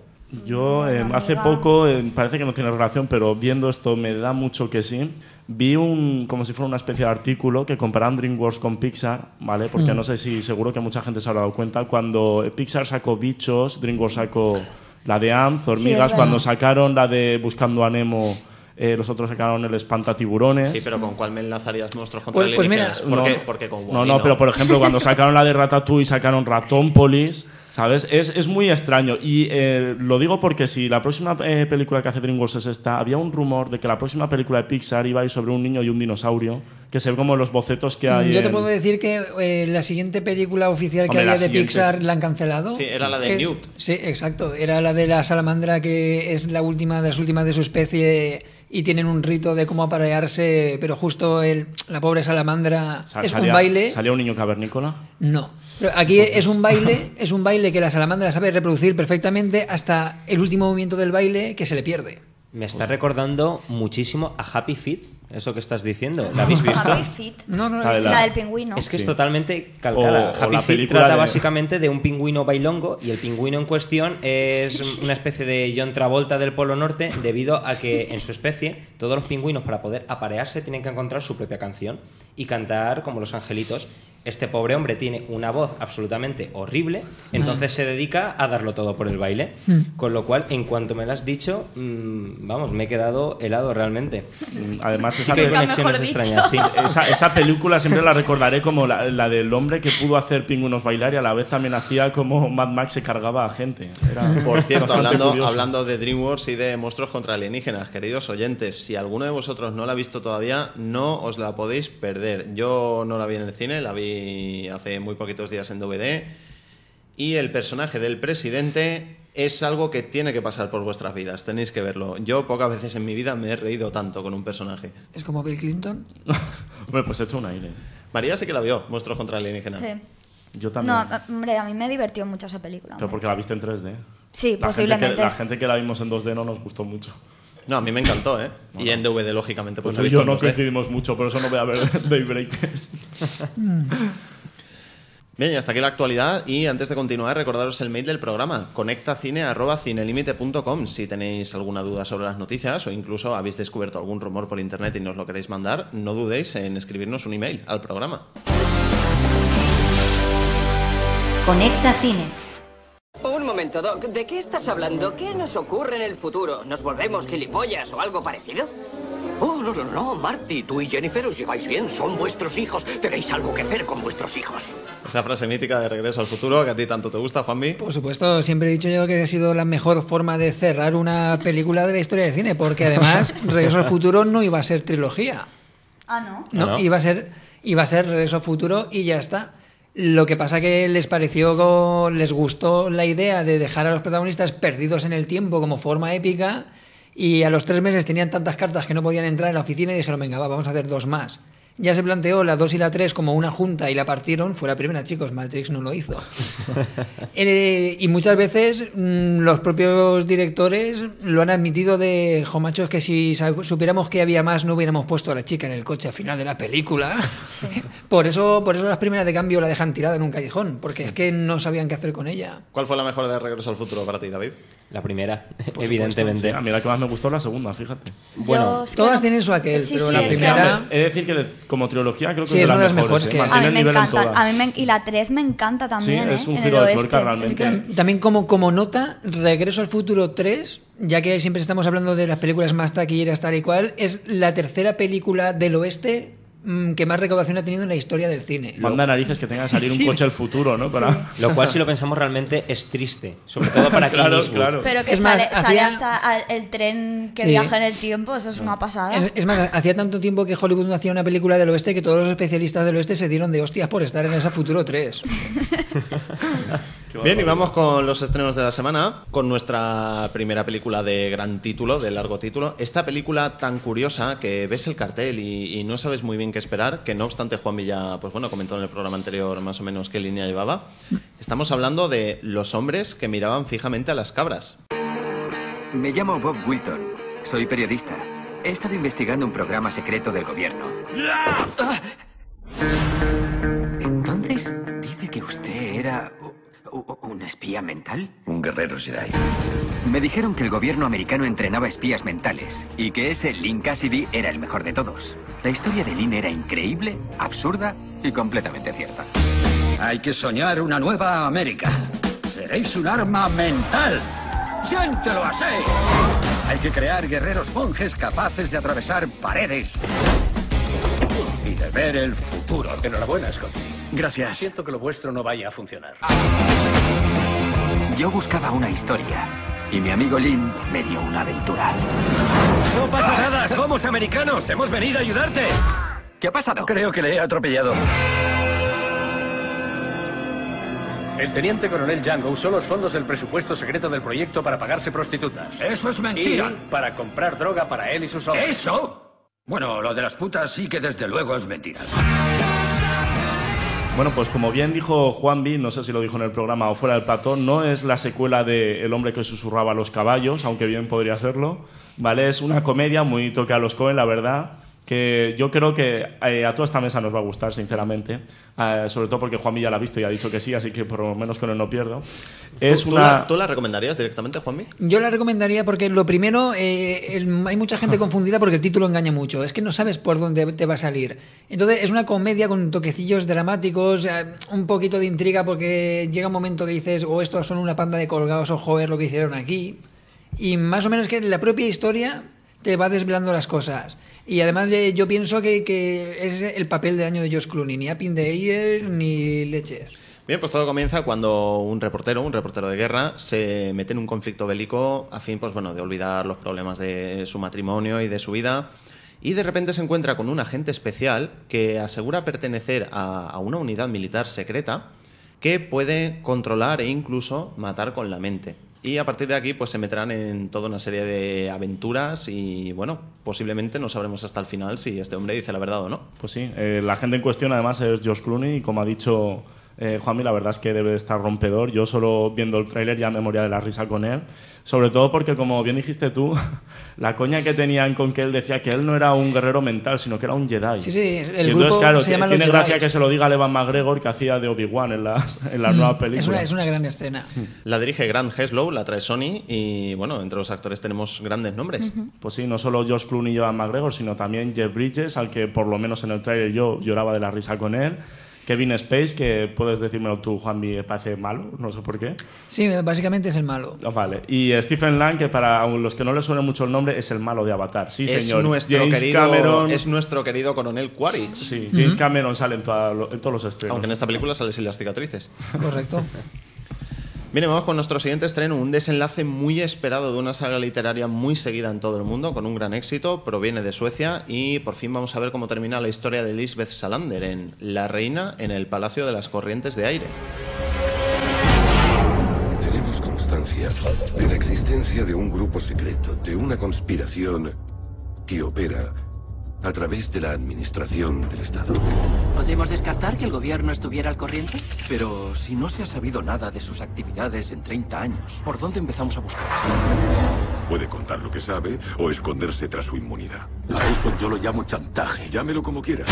Yo eh, hace poco, eh, parece que no tiene relación, pero viendo esto me da mucho que sí. Vi un, como si fuera una especie de artículo que comparan DreamWorks con Pixar, ¿vale? Porque no sé si seguro que mucha gente se habrá dado cuenta. Cuando Pixar sacó Bichos, DreamWorks sacó la de Ants, Hormigas. cuando sacaron la de Buscando a Nemo, eh, los otros sacaron el Espantatiburones. Sí, pero ¿con cuál me enlazarías Monstruos contra Pues- pues mira, no, qué? Porque con no, Wall-E no, pero por ejemplo, cuando sacaron la de Ratatouille, sacaron Ratónpolis, ¿sabes? Es, es muy extraño. Y eh, lo digo porque si la próxima eh, película que hace DreamWorks es esta, había un rumor de que la próxima película de Pixar iba a ir sobre un niño y un dinosaurio, que se ve como los bocetos que hay. Yo te en- puedo decir que eh, la siguiente película oficial que Hombre, había de Pixar es- la han cancelado. Sí, era la de Es- Newt. Sí, exacto. Era la de la salamandra que es la última de las últimas de su especie y tienen un rito de cómo aparearse, pero justo el, la pobre salamandra Sa- es salía- un baile. ¿Salía un niño cavernícola? No. Pero aquí es un baile, es un baile que la salamandra sabe reproducir perfectamente hasta el último movimiento del baile que se le pierde. Me está recordando muchísimo a Happy Feet, eso que estás diciendo. ¿La habéis visto? Happy Feet. No, no, La de es- la- La del pingüino. Es que es totalmente calcada. O- Happy la Feet trata de- básicamente de un pingüino bailongo y el pingüino en cuestión es una especie de John Travolta del Polo Norte debido a que en su especie todos los pingüinos para poder aparearse tienen que encontrar su propia canción y cantar como los angelitos. Este pobre hombre tiene una voz absolutamente horrible, entonces se dedica a darlo todo por el baile. Con lo cual, en cuanto me lo has dicho, mm, vamos, me he quedado helado realmente. Mm, Además, Sí esa, que pe- conexiones extrañas, sí. esa, esa película siempre la recordaré como la, la del hombre que pudo hacer pingüinos bailar y a la vez también hacía como Mad Max se cargaba a gente. Era Por cierto, hablando, curioso. hablando de DreamWorks y de monstruos contra alienígenas, queridos oyentes, si alguno de vosotros no la ha visto todavía, no os la podéis perder. Yo no la vi en el cine, la vi hace muy poquitos días en DVD. Y el personaje del presidente es algo que tiene que pasar por vuestras vidas, tenéis que verlo. Yo pocas veces en mi vida me he reído tanto con un personaje. es como Bill Clinton. Hombre, pues he hecho un aire. María sí que la vio, monstruos contra alienígenas. Sí. Yo también. No, hombre, a mí me divirtió mucho esa película. Pero hombre. porque la viste en 3D. Sí, La gente, posiblemente. que, la gente que la vimos en 2D no nos gustó mucho. No, a mí me encantó, ¿eh? y en DVD, lógicamente, pues Pues la he tú y visto yo no 2D. coincidimos mucho, por eso no voy a ver Daybreakers. Bien, y hasta aquí la actualidad. Y antes de continuar, recordaros el mail del programa: conectacine.cinelimite.com. Si tenéis alguna duda sobre las noticias o incluso habéis descubierto algún rumor por internet y nos lo queréis mandar, no dudéis en escribirnos un email al programa. Conecta Cine. Un momento, Doc. ¿De qué estás hablando? ¿Qué nos ocurre en el futuro? ¿Nos volvemos gilipollas o algo parecido? Oh, no, no, no, Marty, tú y Jennifer os lleváis bien, son vuestros hijos. Tenéis algo que hacer con vuestros hijos. Esa frase mítica de Regreso al futuro que a ti tanto te gusta, Juanmi. Por supuesto, siempre he dicho yo que ha sido la mejor forma de cerrar una película de la historia del cine, porque además Regreso al futuro no iba a ser trilogía. Ah, ¿no? No, Ah, ¿no? Iba, a ser, iba a ser Regreso al futuro y ya está. Lo que pasa que les pareció, les gustó la idea de dejar a los protagonistas perdidos en el tiempo como forma épica y a los tres meses tenían tantas cartas que no podían entrar en la oficina y dijeron, venga, va, vamos a hacer dos más. Ya se planteó la 2 y la 3 como una junta y la partieron, fue la primera, chicos, Matrix no lo hizo. Eh, y muchas veces mm, los propios directores lo han admitido de, jo, machos, que si supiéramos que había más no hubiéramos puesto a la chica en el coche al final de la película. por, eso, por eso las primeras de cambio la dejan tirada en un callejón, porque es que no sabían qué hacer con ella. ¿Cuál fue la mejor de Regreso al Futuro para ti, David? La primera, Por evidentemente. supuesto. Sí, a mí la que más me gustó es la segunda, fíjate. Bueno, Yo, Todas tienen su aquel, Sí, pero sí, la que- primera... He de decir que como trilogía creo que Sí, es de es una de las mejores. mejores ¿eh? que- A mí el me nivel encanta, todas. a mí me- y la 3 me encanta también, es ¿eh? un en giro de tuerca realmente. Es que- También como, como nota, Regreso al Futuro 3, ya que siempre estamos hablando de las películas más taquilleras tal y cual, es la tercera película del oeste que más recaudación ha tenido en la historia del cine. Manda narices que tenga que salir Sí. un coche del futuro, ¿no? Para... lo cual si lo pensamos realmente es triste, sobre todo para Clint Claro, Eastwood. claro. Pero que Es más, sale, sale hacía- hasta al- el tren que Sí. viaja en el tiempo, eso es una pasada. Es, es más, hacía tanto tiempo que Hollywood no hacía una película del oeste que todos los especialistas del oeste se dieron de hostias por estar en esa Futuro 3. Bien, y vamos con los estrenos de la semana, con nuestra primera película de gran título, de largo título. Esta película tan curiosa que ves el cartel y, y no sabes muy bien qué esperar, que no obstante Juan Villa, pues bueno, comentó en el programa anterior más o menos qué línea llevaba. Estamos hablando de los hombres que miraban fijamente a las cabras. Me llamo Bob Wilton. Soy periodista. He estado investigando un programa secreto del gobierno. Ah. Entonces, dice que usted era un espía mental. Un guerrero Jedi. Me dijeron que el gobierno americano entrenaba espías mentales y que ese Lynn Cassidy era el mejor de todos. La historia de Lynn era increíble, absurda y completamente cierta. Hay que soñar una nueva América. Seréis un arma mental. ¡Siéntelo así! Hay que crear guerreros monjes capaces de atravesar paredes de ver el futuro. Enhorabuena, Scotty. Gracias. Siento que lo vuestro no vaya a funcionar. Yo buscaba una historia y mi amigo Lynn me dio una aventura. No pasa nada, somos americanos. Hemos venido a ayudarte. ¿Qué ha pasado? Creo que le he atropellado. El teniente coronel Django usó los fondos del presupuesto secreto del proyecto para pagarse prostitutas. Eso es mentira. Y para comprar droga para él y sus hombres. ¿Eso? Bueno, lo de las putas sí que desde luego es mentira. Bueno, pues como bien dijo Juan B, no sé si lo dijo en el programa o fuera del platón, no es la secuela de El hombre que susurraba a los caballos, aunque bien podría serlo, ¿vale? Es una comedia muy toque a los Cohen, la verdad, que yo creo que eh, a toda esta mesa nos va a gustar, sinceramente, Eh, sobre todo porque Juan B ya la ha visto y ha dicho que sí, así que por lo menos con él no pierdo. Es ¿Tú, tú una... la, tú la recomendarías directamente, Juanmi? Yo la recomendaría porque lo primero, eh, el- hay mucha gente confundida porque el título engaña mucho. Es que no sabes por dónde te va a salir. Entonces es una comedia con toquecillos dramáticos, eh, un poquito de intriga porque llega un momento que dices, o estos son una panda de colgados o joder lo que hicieron aquí. Y más o menos que la propia historia te va desvelando las cosas. Y además eh, yo pienso que, que es el papel de año de Josh Clooney, ni Appin de Ayer ni leches. Bien, pues todo comienza cuando un reportero, un reportero de guerra, se mete en un conflicto bélico a fin, pues bueno, de olvidar los problemas de su matrimonio y de su vida. Y de repente se encuentra con un agente especial que asegura pertenecer a, a una unidad militar secreta que puede controlar e incluso matar con la mente. Y a partir de aquí, pues se meterán en toda una serie de aventuras y, bueno, posiblemente no sabremos hasta el final si este hombre dice la verdad o no. Pues sí, eh, la gente en cuestión además es Josh Clooney y como ha dicho eh, Juanmi, la verdad es que debe de estar rompedor. Yo solo viendo el tráiler ya me moría de la risa con él. Sobre todo porque, como bien dijiste tú, la coña que tenían con que él decía que él no era un guerrero mental, sino que era un Jedi. Sí, sí, el y entonces, grupo claro, se llama tiene los gracia que se lo diga a Evan McGregor que hacía de Obi-Wan en las, en las nuevas películas. Es una, es una gran escena. La dirige Grant Heslow, la trae Sony y, bueno, entre los actores tenemos grandes nombres. Pues sí, no solo Josh Clooney y Evan McGregor, sino también Jeff Bridges, al que por lo menos en el tráiler yo lloraba de la risa con él. Kevin Space, que puedes decírmelo tú, Juanmi, me parece malo, no sé por qué. Sí, básicamente es el malo. Ah, Vale. Y Stephen Lang, que para los que no les suene mucho el nombre, es el malo de Avatar. Sí, es, señor. nuestro James querido, Cameron. es nuestro querido coronel Quaritch. Sí, James Cameron sale en, toda- en todos los estrenos. Aunque en esta película sale sin las cicatrices. Correcto. Bien, vamos con nuestro siguiente estreno, un desenlace muy esperado de una saga literaria muy seguida en todo el mundo, con un gran éxito, proviene de Suecia y por fin vamos a ver cómo termina la historia de Lisbeth Salander en La Reina en el Palacio de las Corrientes de Aire. Tenemos constancia de la existencia de un grupo secreto, de una conspiración que opera A través de la administración del Estado. ¿Podemos descartar que el gobierno estuviera al corriente? Pero si no se ha sabido nada de sus actividades en 30 años, ¿por dónde empezamos a buscar? Puede contar lo que sabe o esconderse tras su inmunidad. A eso yo lo llamo chantaje. Llámelo como quiera.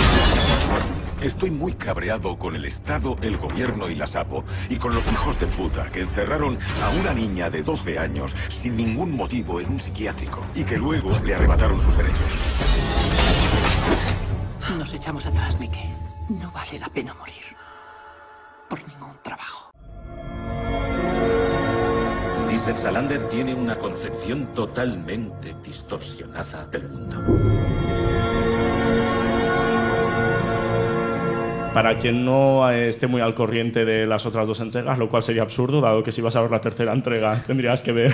Estoy muy cabreado con el Estado, el gobierno y la SAPO. Y con los hijos de puta que encerraron a una niña de 12 años sin ningún motivo en un psiquiátrico. Y que luego le arrebataron sus derechos. Echamos atrás, Mike. No vale la pena morir. Por ningún trabajo. Lisbeth Salander tiene una concepción totalmente distorsionada del mundo. Para quien no eh, esté muy al corriente de las otras dos entregas, lo cual sería absurdo, dado que si vas a ver la tercera entrega tendrías que ver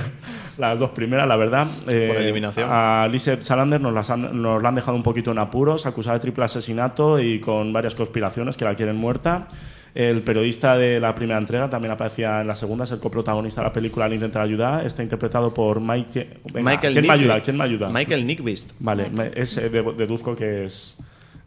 las dos primeras, la verdad. Eh, Por eliminación. A Lisbeth Salander nos, las han- nos la han dejado un poquito en apuros, acusada de triple asesinato y con varias conspiraciones que la quieren muerta. El periodista de la primera entrega también aparecía en la segunda, es el coprotagonista de la película Le intenta ayudar. Está interpretado por Mike. venga, Michael ¿Quién me Nyqvist. ayuda? ¿Quién me ayuda? Michael Nyqvist. Vale, me- es, eh, de- deduzco que es.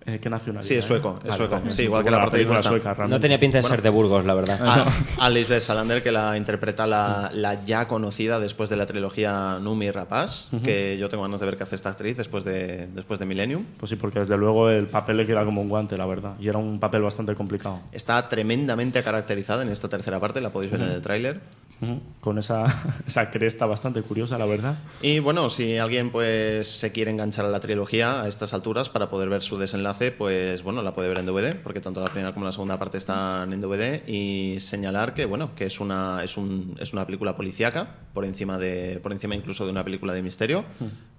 Eh, ¿Qué nacionalidad? Sí, es eh? sueco, es sueco. vale, Sí, igual que la película protagonista. sueca, realmente. No tenía pinta de Bueno. ser de Burgos, la verdad. A, a Lisbeth Salander, que la interpreta la, la ya conocida después de la trilogía Numi Rapaz, Ujú. que yo tengo ganas de ver qué hace esta actriz después de, después de Millennium. Pues sí, porque desde luego el papel le queda como un guante, la verdad. Y era un papel bastante complicado. Está tremendamente caracterizada en esta tercera parte, la podéis ver en Ujú. el tráiler. Con esa, esa cresta bastante curiosa, la verdad. Y bueno, si alguien pues se quiere enganchar a la trilogía a estas alturas para poder ver su desenlace, pues bueno, la puede ver en DVD, porque tanto la primera como la segunda parte están en DVD y señalar que bueno, que es una es un, es una película policíaca por encima de por encima incluso de una película de misterio.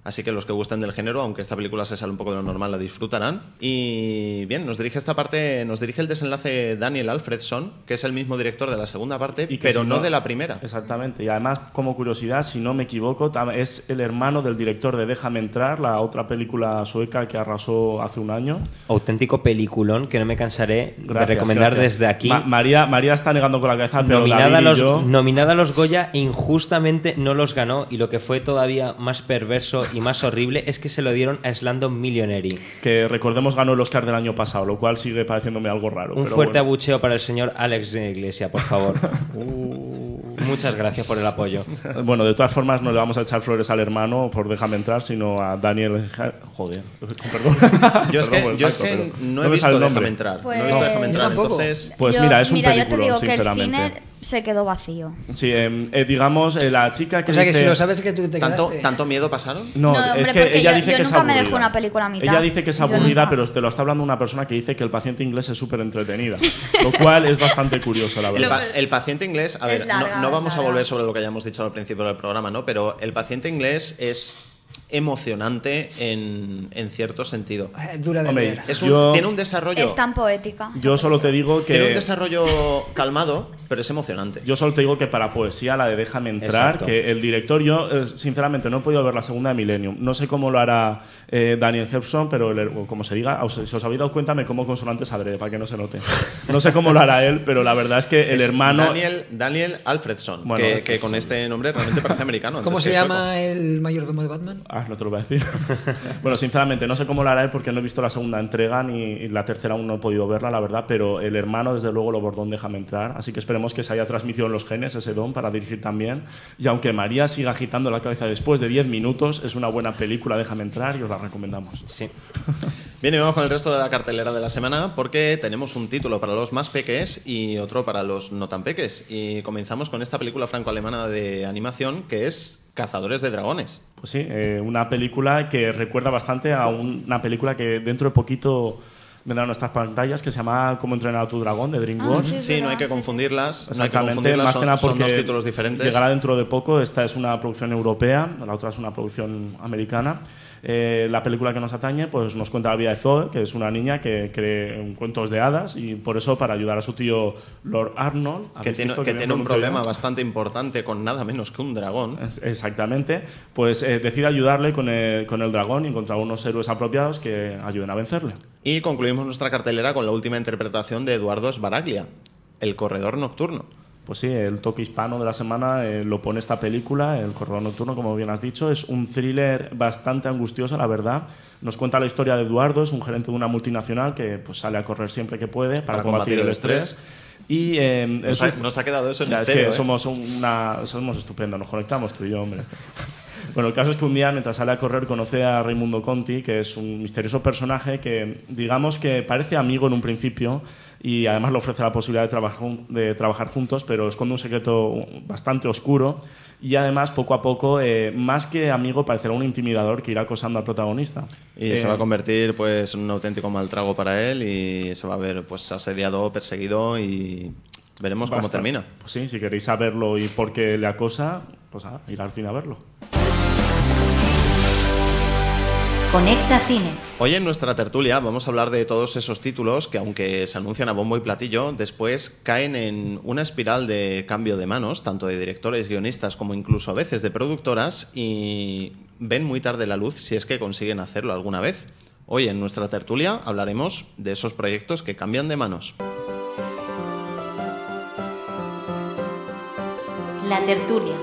Así que los que gusten del género, aunque esta película se sale un poco de lo normal, la disfrutarán. Y bien, nos dirige esta parte, nos dirige el desenlace Daniel Alfredson, que es el mismo director de la segunda parte, Y pero si no de la primera. Exactamente. Y además, como curiosidad, si no me equivoco, es el hermano del director de Déjame entrar, la otra película sueca que arrasó hace un año. Auténtico peliculón que no me cansaré de Gracias, recomendar gracias. desde aquí. Ma- María, María está negando con la cabeza, pero nominada, a los, yo- nominada a los Goya, injustamente no los ganó. Y lo que fue todavía más perverso y más horrible es que se lo dieron a Slandon Millionary. que recordemos ganó el Oscar del año pasado, lo cual sigue pareciéndome algo raro. Un pero fuerte bueno. abucheo para el señor Alex de Iglesia, por favor. Uh. Muchas gracias por el apoyo. Bueno, de todas formas, no le vamos a echar flores al hermano por déjame entrar, sino a Daniel. Joder, perdón. Yo es Perdón que, yo es que no he visto el Déjame nombre. entrar. Pues- no he visto Déjame entrar, entonces... Pues Yo- mira, es un mira, yo te peliculón, digo que el sinceramente. cine se quedó vacío. Sí, em, eh, digamos, eh, la chica que O sea que dice- si lo sabes es que tú te ¿Tanto, quedaste. ¿Tanto miedo pasaron? No, No, hombre, es que porque ella yo- dice yo que es nunca me aburrida. dejo una película a mitad. Ella dice que es Yo aburrida, nunca. pero te lo está hablando una persona que dice que el paciente inglés es súper entretenida. lo cual es bastante curioso, la El, verdad. pa- el paciente inglés, a Es ver, larga, no, no vamos a larga. volver sobre lo que hayamos dicho al principio del programa, ¿no? Pero el paciente inglés es emocionante en, en cierto sentido. Eh, Dura de Hombre, ver. Es un- Yo- tiene un desarrollo. Es tan poética. Yo solo te digo Tiene un que. desarrollo calmado, pero es emocionante. Yo solo te digo que para poesía, la de Déjame entrar, Exacto. que el director, yo eh, sinceramente no he podido ver la segunda de Millennium. No sé cómo lo hará eh, Daniel Hepson, pero el- como se diga, os- si os habéis dado cuenta, me como consonantes adrede para que no se note. No sé cómo lo hará él, pero la verdad es que el Es hermano. Daniel, Daniel Alfredson, Bueno, que, Alfredson. que con este nombre realmente parece americano. ¿Cómo se que sueco. llama el mayordomo de Batman? Ah, no te lo voy a decir. bueno, sinceramente, no sé cómo lo hará él porque no he visto la segunda entrega ni la tercera aún no he podido verla, la verdad, pero el hermano, desde luego, lo bordón déjame entrar. Así que esperemos que se haya transmitido en los genes ese don para dirigir también. Y aunque María siga agitando la cabeza después de 10 minutos, es una buena película, déjame entrar y os la recomendamos. Sí. Bien, y vamos con el resto de la cartelera de la semana porque tenemos un título para los más peques y otro para los no tan peques. Y comenzamos con esta película franco-alemana de animación que es Cazadores de Dragones. Pues sí, eh, una película que recuerda bastante a un- una película que dentro de poquito vendrá a nuestras pantallas que se llama Cómo entrenar a tu dragón de DreamWorks. sí, es Sí, no hay que sí, sí. confundirlas. No hay que Exactamente, confundirlas, más son, que nada son porque dos títulos diferentes. llegará dentro de poco. Esta es una producción europea, la otra es una producción americana. Eh, la película que nos atañe pues nos cuenta la vida de Zoe, que es una niña que cree cuentos de hadas y por eso para ayudar a su tío Lord Arnold, que ¿habéis tiene, que bien tiene un problema bastante importante con nada menos que un dragón. Es- Exactamente, pues eh, decide ayudarle con el, con el dragón y encontrar unos héroes apropiados que ayuden a vencerle. Y concluimos nuestra cartelera con la última interpretación de Eduardo Sbaraglia, El Corredor Nocturno. pues sí, el toque hispano de la semana eh, lo pone esta película, El Corredor Nocturno, como bien has dicho. Es un thriller bastante angustioso, la verdad. Nos cuenta la historia de Eduardo, es un gerente de una multinacional que pues, sale a correr siempre que puede para, combatir, el estrés. Y, eh, Nos es ha, un- nos ha quedado eso en ya, es misterio, que ¿eh? somos, una, somos estupendos, nos conectamos tú y yo, hombre. Bueno, el caso es que un día, mientras sale a correr, conoce a Raimundo Conti, que es un misterioso personaje que, digamos que parece amigo en un principio y además le ofrece la posibilidad de, trabajar de trabajar juntos, pero esconde un secreto bastante oscuro y además, poco a poco, eh, más que amigo, parecerá un intimidador que irá acosando al protagonista. Y Eh, se va a convertir pues, en un auténtico maltrago para él y se va a ver pues, asediado, perseguido y veremos cómo termina. Pues sí, si queréis saberlo y por qué le acosa, pues ah, ir al cine a verlo. Conecta Cine. Hoy en nuestra tertulia vamos a hablar de todos esos títulos que, aunque se anuncian a bombo y platillo, después caen en una espiral de cambio de manos, tanto de directores, guionistas como incluso a veces de productoras, y ven muy tarde la luz si es que consiguen hacerlo alguna vez. Hoy en nuestra tertulia hablaremos de esos proyectos que cambian de manos. La tertulia.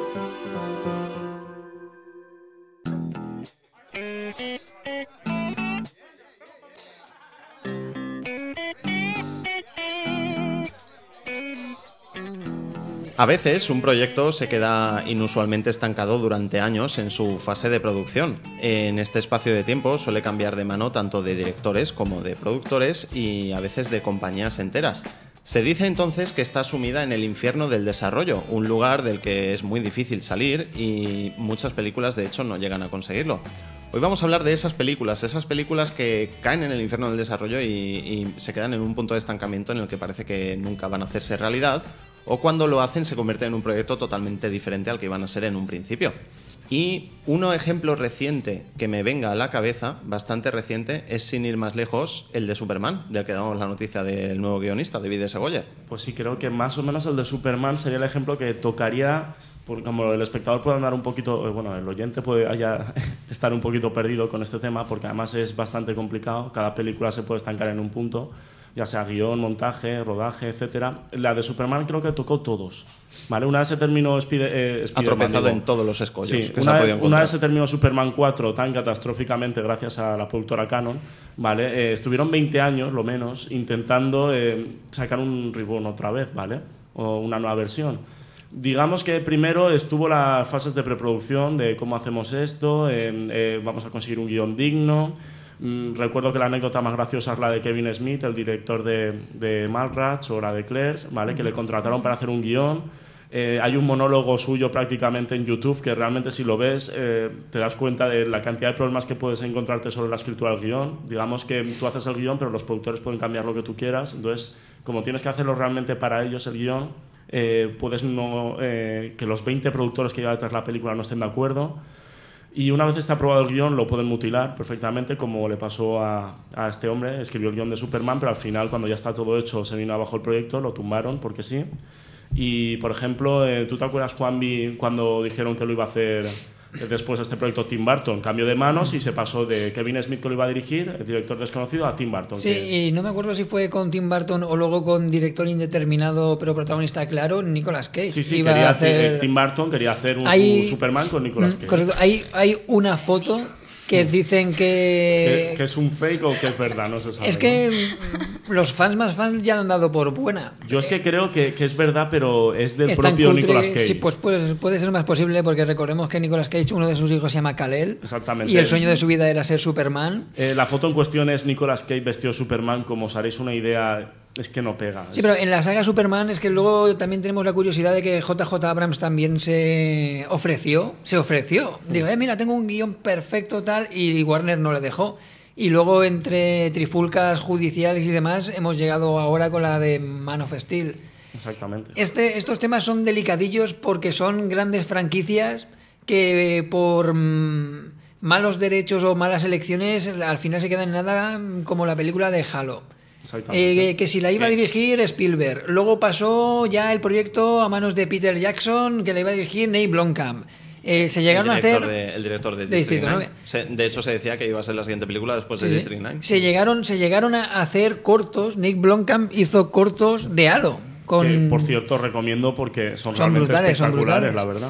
A veces un proyecto se queda inusualmente estancado durante años en su fase de producción. En este espacio de tiempo suele cambiar de mano tanto de directores como de productores y a veces de compañías enteras. Se dice entonces que está sumida en el infierno del desarrollo, un lugar del que es muy difícil salir y muchas películas de hecho no llegan a conseguirlo. Hoy vamos a hablar de esas películas, esas películas que caen en el infierno del desarrollo y, y se quedan en un punto de estancamiento en el que parece que nunca van a hacerse realidad o cuando lo hacen se convierten en un proyecto totalmente diferente al que iban a ser en un principio. Y uno ejemplo reciente que me venga a la cabeza, bastante reciente, es sin ir más lejos el de Superman, del que damos la noticia del nuevo guionista, David S. Goyer. Pues sí, creo que más o menos el de Superman sería el ejemplo que tocaría, porque como el espectador puede andar un poquito, eh, bueno, el oyente puede estar un poquito perdido con este tema, porque además es bastante complicado, cada película se puede estancar en un punto, ya sea guion, montaje, rodaje, etcétera. La de Superman creo que tocó todos, ¿vale? Una vez se terminó Spide- eh, Ha Spiderman, tropezado digo. en todos los escollos Sí, que se una, ha vez, una vez se terminó Superman 4 tan catastróficamente gracias a la productora Canon, ¿vale? Eh, estuvieron 20 años, lo menos, intentando eh, sacar un reboot otra vez, ¿vale? O una nueva versión. Digamos que primero estuvo las fases de preproducción de cómo hacemos esto, eh, vamos a conseguir un guion digno. Mm, recuerdo que la anécdota más graciosa es la de Kevin Smith, el director de, de Mallrats o la de Claire's, ¿vale? que le contrataron para hacer un guion. Eh, hay un monólogo suyo prácticamente en YouTube que realmente si lo ves eh, te das cuenta de la cantidad de problemas que puedes encontrarte sobre la escritura del guion. Digamos que tú haces el guion pero los productores pueden cambiar lo que tú quieras. Entonces, como tienes que hacerlo realmente para ellos el guion, eh, puedes no, que los 20 productores que llevan detrás de la película no estén de acuerdo. Y una vez está aprobado el guion, lo pueden mutilar perfectamente, como le pasó a, a este hombre. Escribió el guion de Superman, pero al final, cuando ya está todo hecho, se vino abajo el proyecto, lo tumbaron porque sí. Y, por ejemplo, eh, ¿tú te acuerdas, Juanvi, cuando dijeron que lo iba a hacer después de este proyecto Tim Burton? Cambio de manos y se pasó de Kevin Smith, que lo iba a dirigir, el director desconocido, a Tim Burton. Sí, que- y no me acuerdo si fue con Tim Burton o luego con director indeterminado pero protagonista claro, Nicolas Cage. Sí, sí, Iba quería a hacer... eh, Tim Burton quería hacer un Hay- su Superman con Nicolas Mm, Cage. correcto. Hay, hay una foto que dicen ¿Que, que... es un fake o que es verdad? No se sabe. Es que los fans más fans ya la han dado por buena. Yo es que creo que, que es verdad, pero es del Es propio cutre, Nicolas Cage. Sí, pues puede, puede ser más posible porque recordemos que Nicolas Cage, uno de sus hijos se llama Kal-El. Exactamente. Y el sueño de su vida era ser Superman. Eh, la foto en cuestión es Nicolas Cage vestido Superman, como os haréis una idea, es que no pega. Sí, Es- pero en la saga Superman es que luego también tenemos la curiosidad de que JJ Abrams también se ofreció, se ofreció. Digo, eh, mira, tengo un guion perfecto tal y Warner no le dejó. Y luego entre trifulcas judiciales y demás hemos llegado ahora con la de Man of Steel. Exactamente. Este, estos temas son delicadillos porque son grandes franquicias que eh, por mm, malos derechos o malas elecciones al final se quedan en nada mm, como la película de Halo. Exactamente. Eh, que si la iba a dirigir Spielberg. Luego pasó ya el proyecto a manos de Peter Jackson, que la iba a dirigir Nate Blomkamp. Eh, se llegaron a el director hacer... De, el director de, de District Distrito 9. Se- de hecho, se decía que iba a ser la siguiente película después de Sí. District 9. Se llegaron, se llegaron a hacer cortos. Nick Blomkamp hizo cortos de Halo. Con- Que, por cierto, recomiendo porque son, Son realmente brutales, son espectaculares, brutales. la verdad.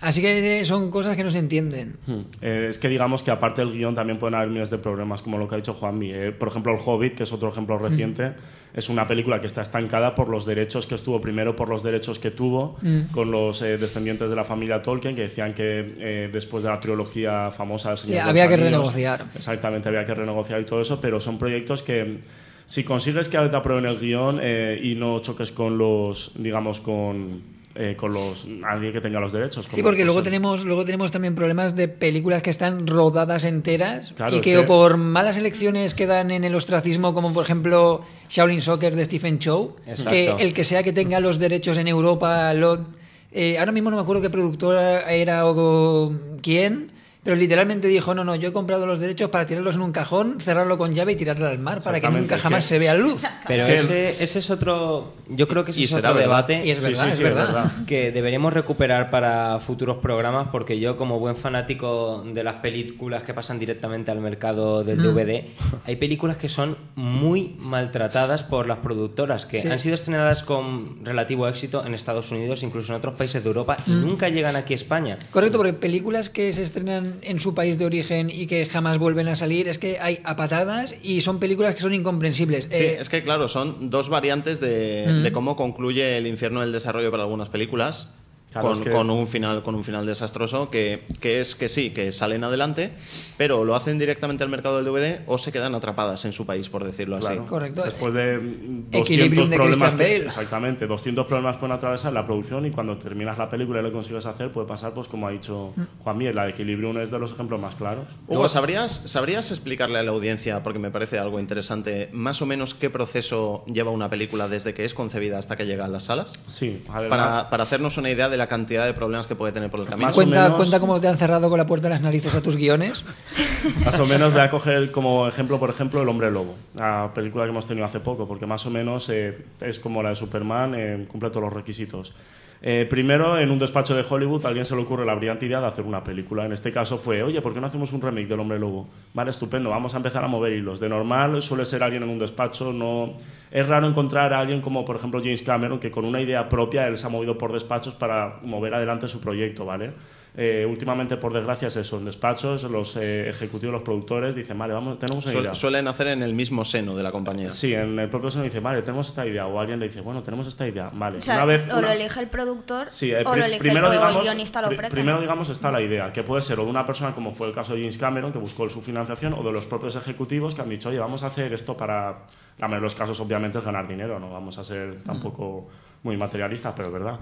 Así que son cosas que no se entienden. Hmm. Eh, es que digamos que aparte del guion también pueden haber miles de problemas, como lo que ha dicho Juanmi. Eh, por ejemplo, El Hobbit, que es otro ejemplo reciente, es una película que está estancada por los derechos que estuvo, primero por los derechos que tuvo Mm. con los eh, descendientes de la familia Tolkien, que decían que eh, después de la trilogía famosa del Señor Sí, de los había que renegociar. Exactamente, había que renegociar y todo eso, pero son proyectos que si consigues que te aprueben el guion eh, y no choques con los, digamos, con... eh, con los alguien que tenga los derechos Sí, porque luego tenemos, luego tenemos también problemas de películas que están rodadas enteras Claro, y que, que- o por malas elecciones quedan en el ostracismo, como por ejemplo Shaolin Soccer de Stephen Chow, Exacto. que el que sea que tenga los derechos en Europa, lo, eh, ahora mismo no me acuerdo qué productora era o quién, pero literalmente dijo, no, no, yo he comprado los derechos para tirarlos en un cajón, cerrarlo con llave y tirarlo al mar para que nunca jamás que- se vea luz. Pero ese, ese es otro. Yo creo que ese Y es será otro verdad. debate Y es Sí, verdad, sí, es sí, verdad. que deberíamos recuperar para futuros programas, porque yo, como buen fanático de las películas que pasan directamente al mercado del Mm. DVD, hay películas que son muy maltratadas por las productoras, que Sí. han sido estrenadas con relativo éxito en Estados Unidos, incluso en otros países de Europa, y Mm. nunca llegan aquí a España. Correcto, porque películas que se estrenan en su país de origen y que jamás vuelven a salir, es que hay a patadas y son películas que son incomprensibles. Sí, Eh, es que claro, son dos variantes de, Mm. de cómo concluye el infierno del desarrollo para algunas películas. Claro, con, es que- con un final con un final desastroso que, que es que sí que salen adelante pero lo hacen directamente al mercado del DVD o se quedan atrapadas en su país por decirlo así. Correcto. Después de mm, 200 Equilibrium de problemas que- exactamente, 200 problemas pueden atravesar la producción y cuando terminas la película y lo consigues hacer puede pasar pues como ha dicho Mm. Juan Miel, la de Equilibrium es de los ejemplos más claros. Hugo, ¿sabrías, ¿sabrías explicarle a la audiencia, porque me parece algo interesante, más o menos qué proceso lleva una película desde que es concebida hasta que llega a las salas? Sí. Para, para hacernos una idea de la cantidad de problemas que puede tener por el camino. Más cuenta, menos- cuenta cómo te han cerrado con la puerta de las narices a tus guiones. Más o menos voy a coger como ejemplo, por ejemplo, El Hombre Lobo, la película que hemos tenido hace poco, porque más o menos eh, es como la de Superman, eh, cumple todos los requisitos. Eh, primero, en un despacho de Hollywood, a alguien se le ocurre la brillante idea de hacer una película. En este caso fue, oye, ¿por qué no hacemos un remake del Hombre Lobo? Vale, estupendo, vamos a empezar a mover hilos. De normal suele ser alguien en un despacho, no... Es raro encontrar a alguien como, por ejemplo, James Cameron, que con una idea propia él se ha movido por despachos para mover adelante su proyecto, ¿vale? Eh, últimamente, por desgracia, es eso. En despachos, los eh, ejecutivos, los productores dicen, vale, vamos, tenemos una Suel- idea. suelen hacer en el mismo seno de la compañía. Sí, en el propio seno dice, vale, tenemos esta idea. O alguien le dice, bueno, tenemos esta idea. Vale. O sea, una vez, o lo elige el productor Sí, eh, o lo elige primero, el, digamos, guionista lo ofrece. primero, digamos, está la idea, que puede ser o de una persona como fue el caso de James Cameron, que buscó su financiación, o de los propios ejecutivos que han dicho, oye, vamos a hacer esto para... La mayoría de los casos, obviamente, es ganar dinero, no vamos a ser tampoco muy materialistas, pero es verdad.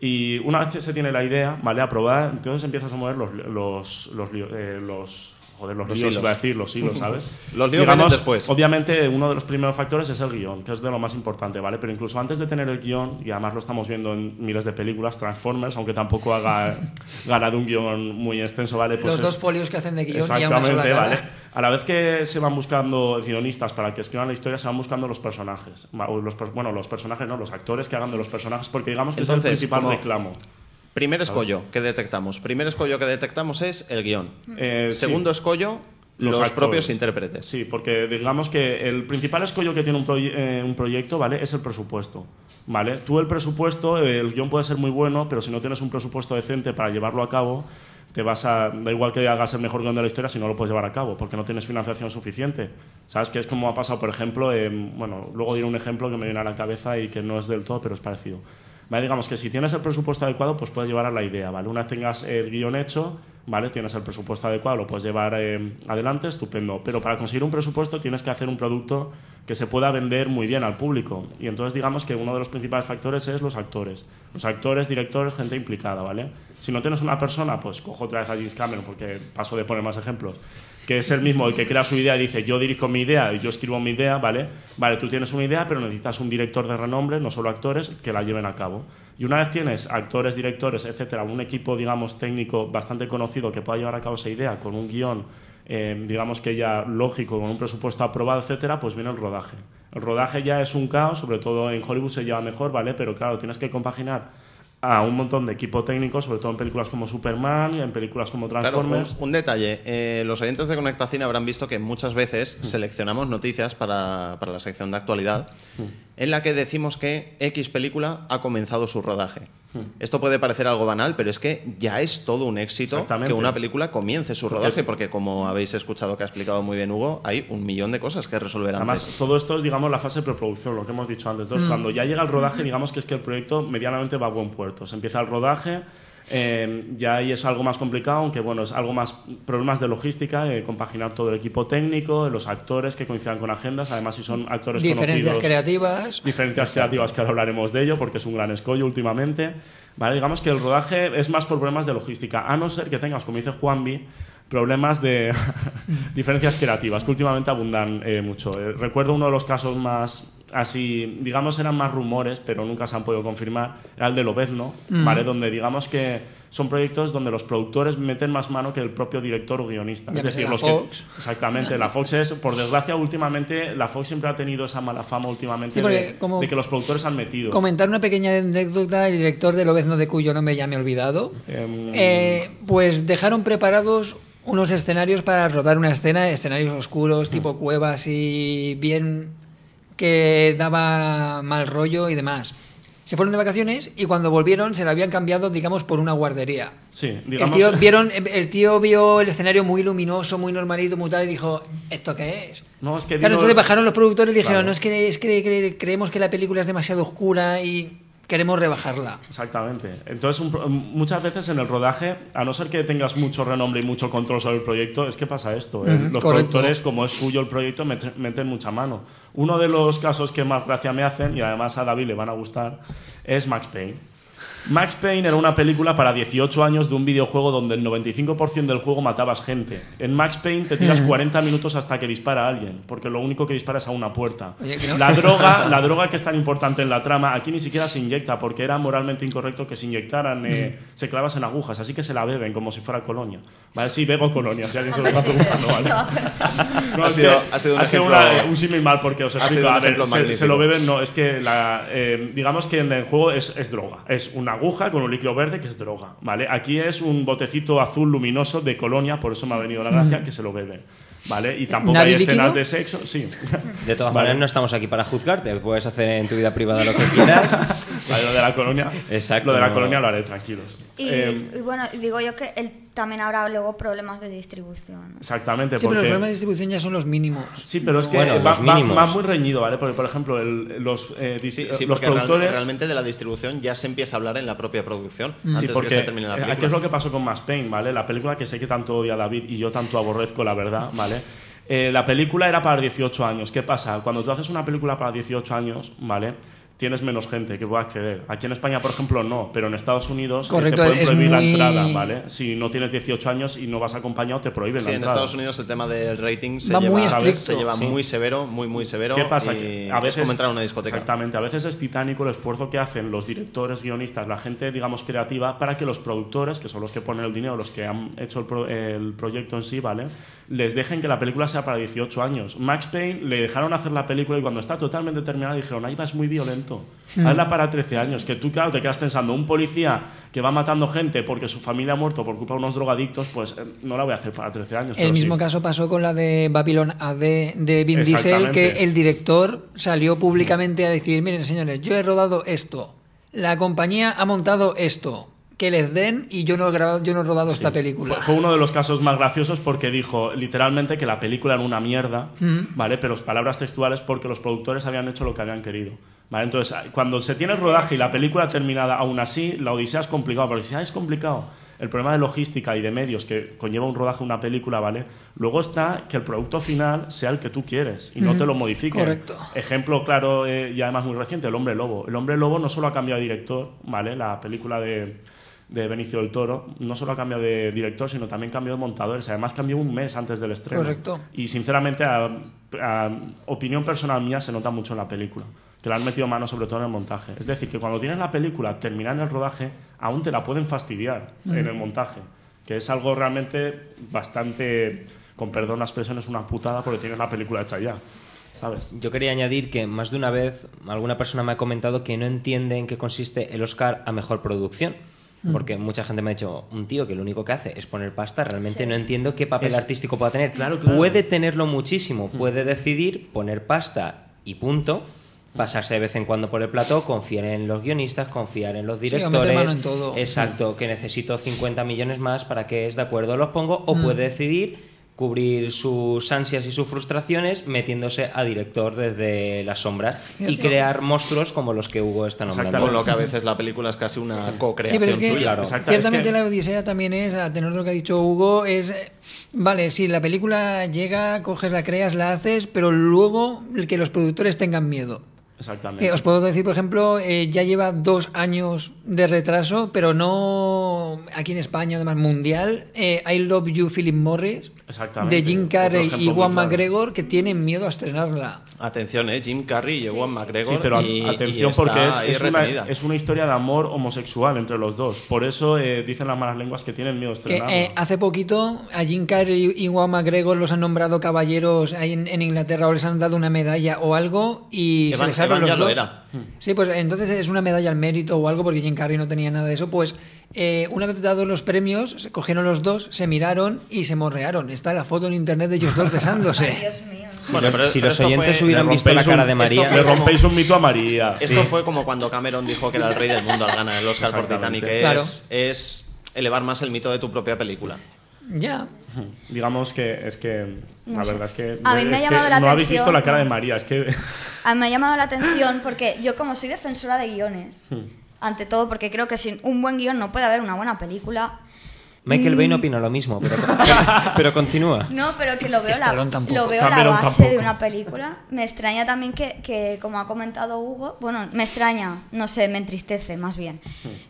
Y una vez que se tiene la idea, ¿vale? Aprobada, entonces empiezas a mover los... los, los, lío- eh, los Joder, los, Los líos, hilos. iba a decir, los hilos, ¿sabes? Los líos vienen después. Obviamente, uno de los primeros factores es el guion, que es de lo más importante, ¿vale? Pero incluso antes de tener el guion, y además lo estamos viendo en miles de películas, Transformers, aunque tampoco haga ganado un guion muy extenso, ¿vale? Pues Los es- dos folios que hacen de guion y a una sola Exactamente, cara. ¿vale? A la vez que se van buscando guionistas para que escriban la historia, se van buscando los personajes. Los, bueno, los personajes no, los actores que hagan de los personajes, porque digamos que es el Entonces, principal como- reclamo. Primer escollo que detectamos. Primer escollo que detectamos es el guion. Eh, sí. Segundo escollo, los, propios intérpretes. Sí, porque digamos que el principal escollo que tiene un, proye- eh, un proyecto, ¿vale? Es el presupuesto, ¿vale? Tú el presupuesto, eh, el guion puede ser muy bueno, pero si no tienes un presupuesto decente para llevarlo a cabo, te vas a... Da igual que hagas el mejor guion de la historia si no lo puedes llevar a cabo, porque no tienes financiación suficiente. ¿Sabes? Que es como ha pasado, por ejemplo, en- bueno, luego diré un ejemplo que me viene a la cabeza y que no es del todo, pero es parecido. ¿Vale? Digamos que si tienes el presupuesto adecuado, pues puedes llevar a la idea, ¿vale? Una vez tengas el guion hecho, ¿vale? Tienes el presupuesto adecuado, lo puedes llevar eh, adelante, estupendo. Pero para conseguir un presupuesto tienes que hacer un producto que se pueda vender muy bien al público. Y entonces digamos que uno de los principales factores es los actores. Los actores, directores, gente implicada, ¿vale? Si no tienes una persona, pues cojo otra vez a James Cameron, porque paso de poner más ejemplos, que es el mismo el que crea su idea y dice yo dirijo mi idea y yo escribo mi idea, ¿vale? Vale, tú tienes una idea, pero necesitas un director de renombre, no solo actores, que la lleven a cabo. Y una vez tienes actores, directores, etcétera, un equipo, digamos, técnico bastante conocido que pueda llevar a cabo esa idea con un guion, eh, digamos que ya lógico, con un presupuesto aprobado, etcétera, pues viene el rodaje. El rodaje ya es un caos, sobre todo en Hollywood se lleva mejor, ¿vale? Pero claro, tienes que compaginar a un montón de equipo técnico, sobre todo en películas como Superman y en películas como Claro, un, Transformers. un detalle. eh, los oyentes de Conectacine habrán visto que muchas veces seleccionamos noticias para, para la sección de actualidad. En la que decimos que X película ha comenzado su rodaje. Hmm. Esto puede parecer algo banal, pero es que ya es todo un éxito que una película comience su Porque- rodaje, porque como habéis escuchado que ha explicado muy bien Hugo, hay un millón de cosas que resolver Además, antes. todo esto es, digamos, la fase de preproducción, lo que hemos dicho antes. Entonces, Mm. cuando ya llega el rodaje, digamos que es que el proyecto medianamente va a buen puerto. Se empieza el rodaje, eh, ya ahí es algo más complicado, aunque bueno, es algo más problemas de logística, eh, compaginar todo el equipo técnico, los actores que coincidan con agendas, además si son actores Diferencias conocidos. creativas. Diferencias creativas que ahora hablaremos de ello porque es un gran escollo últimamente. ¿Vale? Digamos que el rodaje es más por problemas de logística, a no ser que tengas, como dice Juanvi, problemas de diferencias creativas que últimamente abundan eh, mucho. Eh, recuerdo uno de los casos más así, digamos eran más rumores, pero nunca se han podido confirmar, era el de Lobezno, Mm. ¿vale? Donde digamos que son proyectos donde los productores meten más mano que el propio director o guionista. Es Llámese decir, la los Fox. que exactamente, la Fox es por desgracia últimamente la Fox siempre ha tenido esa mala fama últimamente Sí, de, como- de que los productores han metido. Comentar una pequeña anécdota, el director de Lobezno de cuyo nombre ya me he olvidado. Em, Eh, pues dejaron preparados unos escenarios para rodar una escena, escenarios oscuros, tipo cuevas y bien que daba mal rollo y demás. Se fueron de vacaciones y cuando volvieron se lo habían cambiado, digamos, por una guardería. Sí, El digamos. tío, vieron, el tío vio el escenario muy luminoso, muy normalito, muy tal, y dijo, ¿esto qué es? No, es que Claro, vino- entonces bajaron los productores y dijeron, Claro. no, es que, es que cre- creemos que la película es demasiado oscura y queremos rebajarla. Exactamente. Entonces, un muchas veces en el rodaje, a no ser que tengas mucho renombre y mucho control sobre el proyecto, es que pasa esto. ¿eh? Los correcto. productores, como es suyo el proyecto, met- meten mucha mano. Uno de los casos que más gracia me hacen, y además a David le van a gustar, es Max Payne. Max Payne era una película para 18 años de un videojuego donde el 95% del juego matabas gente. En Max Payne te tiras 40 minutos hasta que dispara a alguien, porque lo único que dispara es a una puerta. Oye, que no- La droga, la droga que es tan importante en la trama, aquí ni siquiera se inyecta, porque era moralmente incorrecto que se inyectaran, eh, Mm. se clavasen agujas, así que se la beben como si fuera colonia. Vale, sí, bebo colonia, si alguien se lo está preguntando. No, Ha sido- que ha sido un ha sido un símil mal porque os explico. A ver, se, lo beben, no, es que la, eh, digamos que en el juego es, es droga. Es una aguja con un líquido verde que es droga, ¿vale? Aquí es un botecito azul luminoso de colonia, por eso me ha venido la gracia, Mm. que se lo beben, ¿vale? Y tampoco ¿Nadie hay escenas líquido? de sexo, sí. De todas Vale. maneras, no estamos aquí para juzgarte. Puedes hacer en tu vida privada lo que quieras. Vale, lo de la colonia. Exacto. Lo de la colonia lo haré, tranquilos. Y, Eh, y bueno, digo yo que él también habrá luego problemas de distribución. exactamente, Sí, pero los problemas de distribución ya son los mínimos. Sí, pero es que Bueno, va, muy reñido, ¿vale? Porque, por ejemplo, el- los, eh, dis- Sí, sí, los real- productores... realmente de la distribución ya se empieza a hablar en la propia producción, Sí, antes porque de que se termine la eh, película. aquí es lo que pasó con Max Payne, ¿vale? La película que sé que tanto odia David y yo tanto aborrezco, la verdad, ¿vale? Eh, la película era para 18 años. ¿Qué pasa? Cuando tú haces una película para 18 años, ¿vale? Tienes menos gente que pueda acceder. Aquí en España, por ejemplo, no, pero en Estados Unidos eh, Correcto, te pueden es prohibir la entrada, ¿vale? Si no tienes 18 años y no vas acompañado, te prohíben Sí, la en entrada. Estados Unidos el tema del rating se Va lleva, muy ¿sabes? estricto. se lleva Sí. muy severo, muy, muy severo. ¿Qué pasa? y Que a es veces, como entrar a una discoteca. Exactamente, a veces es titánico el esfuerzo que hacen los directores, guionistas, la gente, digamos, creativa, para que los productores, que son los que ponen el dinero, los que han hecho el, pro- el proyecto en sí, ¿vale? Les dejen que la película sea para 18 años. Max Payne le dejaron hacer la película y cuando está totalmente terminada dijeron, ahí va, es muy violento. Hmm. Hazla para 13 años. Que tú, claro, te quedas pensando, un policía que va matando gente porque su familia ha muerto por culpa de unos drogadictos, pues eh, no la voy a hacer para 13 años. El mismo sí. caso pasó con la de Babylon AD de Vin Diesel, que el director salió públicamente a decir, miren señores, yo he rodado esto, la compañía ha montado esto, que les den y yo no he, grabado, yo no he rodado esta película. Fue, fue uno de los casos más graciosos porque dijo literalmente que la película era una mierda, Ujú. ¿vale? Pero las palabras textuales porque los productores habían hecho lo que habían querido. ¿Vale? Entonces, cuando se tiene el rodaje y la película terminada aún así, la odisea es complicado, porque si ah, es complicado, el problema de logística y de medios que conlleva un rodaje una película, ¿vale? Luego está que el producto final sea el que tú quieres y no Ujú. te lo modifiquen. Correcto. Ejemplo claro eh, y además muy reciente, El Hombre Lobo. El Hombre Lobo no solo ha cambiado de director, ¿vale? La película de, de Benicio del Toro no solo ha cambiado de director, sino también cambió de montadores. Además cambió un mes antes del estreno. Correcto. Y sinceramente, a, a opinión personal mía, se nota mucho en la película. Que le han metido mano sobre todo en el montaje. Es decir, que cuando tienes la película terminada en el rodaje, aún te la pueden fastidiar Mm. en el montaje. Que es algo realmente bastante, con perdón la expresión, es una putada porque tienes la película hecha ya. ¿Sabes? Yo quería añadir que más de una vez alguna persona me ha comentado que no entiende en qué consiste el Oscar a mejor producción. Mm. Porque mucha gente me ha dicho, un tío que lo único que hace es poner pasta, realmente Sí. no entiendo qué papel Es- artístico pueda tener. Claro, claro. Puede tenerlo muchísimo, Mm. puede decidir poner pasta y punto, pasarse de vez en cuando por el plató, confiar en los guionistas, confiar en los Sí, directores. mano en todo. Exacto, que necesito 50 millones más para que es de acuerdo, los pongo, o Mm. puede decidir cubrir sus ansias y sus frustraciones metiéndose a director desde las sombras y crear monstruos como los que Hugo está nombrando. Con lo que a veces la película es casi una Sí, co-creación pero es que suya. ciertamente la Odisea también es, a tener lo que ha dicho Hugo, es, vale, si la película llega, coges, la creas, la haces, pero luego el que los productores tengan miedo. Exactamente. Eh, os puedo decir, por ejemplo, eh, ya lleva dos años de retraso, pero no aquí en España, además mundial. eh, I Love You, Philip Morris, Exactamente. de Jim Carrey y Juan claro. McGregor, que tienen miedo a estrenarla. Atención, ¿eh? Jim Carrey y Ewan McGregor. Sí, pero a- y- atención y porque es, una, retenida. es una historia de amor homosexual entre los dos. Por eso eh, dicen las malas lenguas que tienen miedo a Que eh, hace poquito a Jim Carrey y Juan McGregor los han nombrado caballeros ahí en, en Inglaterra o les han dado una medalla o algo y se Evan- besaron Evan los ya lo dos. era. Sí, pues entonces es una medalla al mérito o algo porque Jim Carrey no tenía nada de eso. Pues eh, una vez dados los premios, se cogieron los dos, se miraron y se morrearon. Está la foto en internet de ellos dos besándose. Si, Bueno, pero- si pero los oyentes fue- hubieran visto la cara un- de María. esto Le fue como- rompéis un mito a María. Esto Sí. fue como cuando Cameron dijo que era el rey del mundo al ganar el Oscar por. Titanic. Claro. Es, es elevar más el mito de tu propia película. ya. Digamos que es que la sé. verdad es que, A mí me ha es que llamado la no habéis visto la cara de María, es que A mí me ha llamado la atención porque yo como soy defensora de guiones, ante todo porque creo que sin un buen guion no puede haber una buena película. Michael Mm. Bay no opina lo mismo, pero, pero continúa. No, pero que lo veo, la, lo veo la base tampoco. de una película. Me extraña también que, que, como ha comentado Hugo, bueno, me extraña, no sé, me entristece más bien,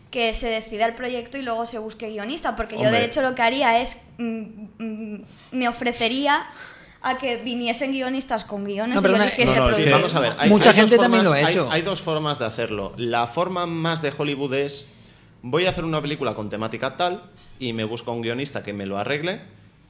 que se decida el proyecto y luego se busque guionista, porque yo de hecho lo que haría es, mm, mm, me ofrecería a que viniesen guionistas con guiones No, y No, no, sí, vamos a ver. hay- Mucha hay gente también lo ha hay- hecho. Hay, dos formas de hacerlo. La forma más de Hollywood es voy a hacer una película con temática tal y me busco a un guionista que me lo arregle.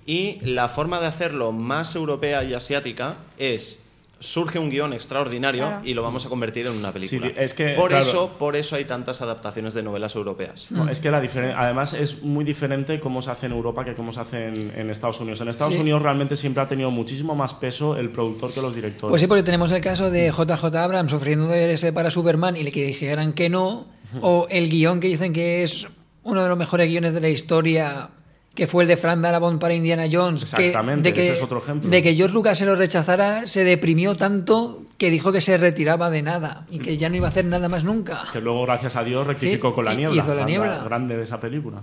Y la forma de hacerlo más europea y asiática es surge un guion extraordinario Claro. y lo vamos a convertir en una película. Sí, es que, por claro. eso, por eso hay tantas adaptaciones de novelas europeas. No, es que la además es muy diferente cómo se hace en Europa que cómo se hace en, en Estados Unidos. En Estados Sí. Unidos realmente siempre ha tenido muchísimo más peso el productor que los directores. Pues sí, porque tenemos el caso de JJ Abrams sufriendo de ese para Superman y le que dijeran que no, o el guion que dicen que es uno de los mejores guiones de la historia, que fue el de Frank Darabont para Indiana Jones. que- Exactamente, de que, ese es otro ejemplo. De que George Lucas se lo rechazara, se deprimió tanto que dijo que se retiraba de nada y que ya no iba a hacer nada más nunca. que luego, gracias a Dios, rectificó Sí, con la niebla. hizo La Niebla. Grande de esa película.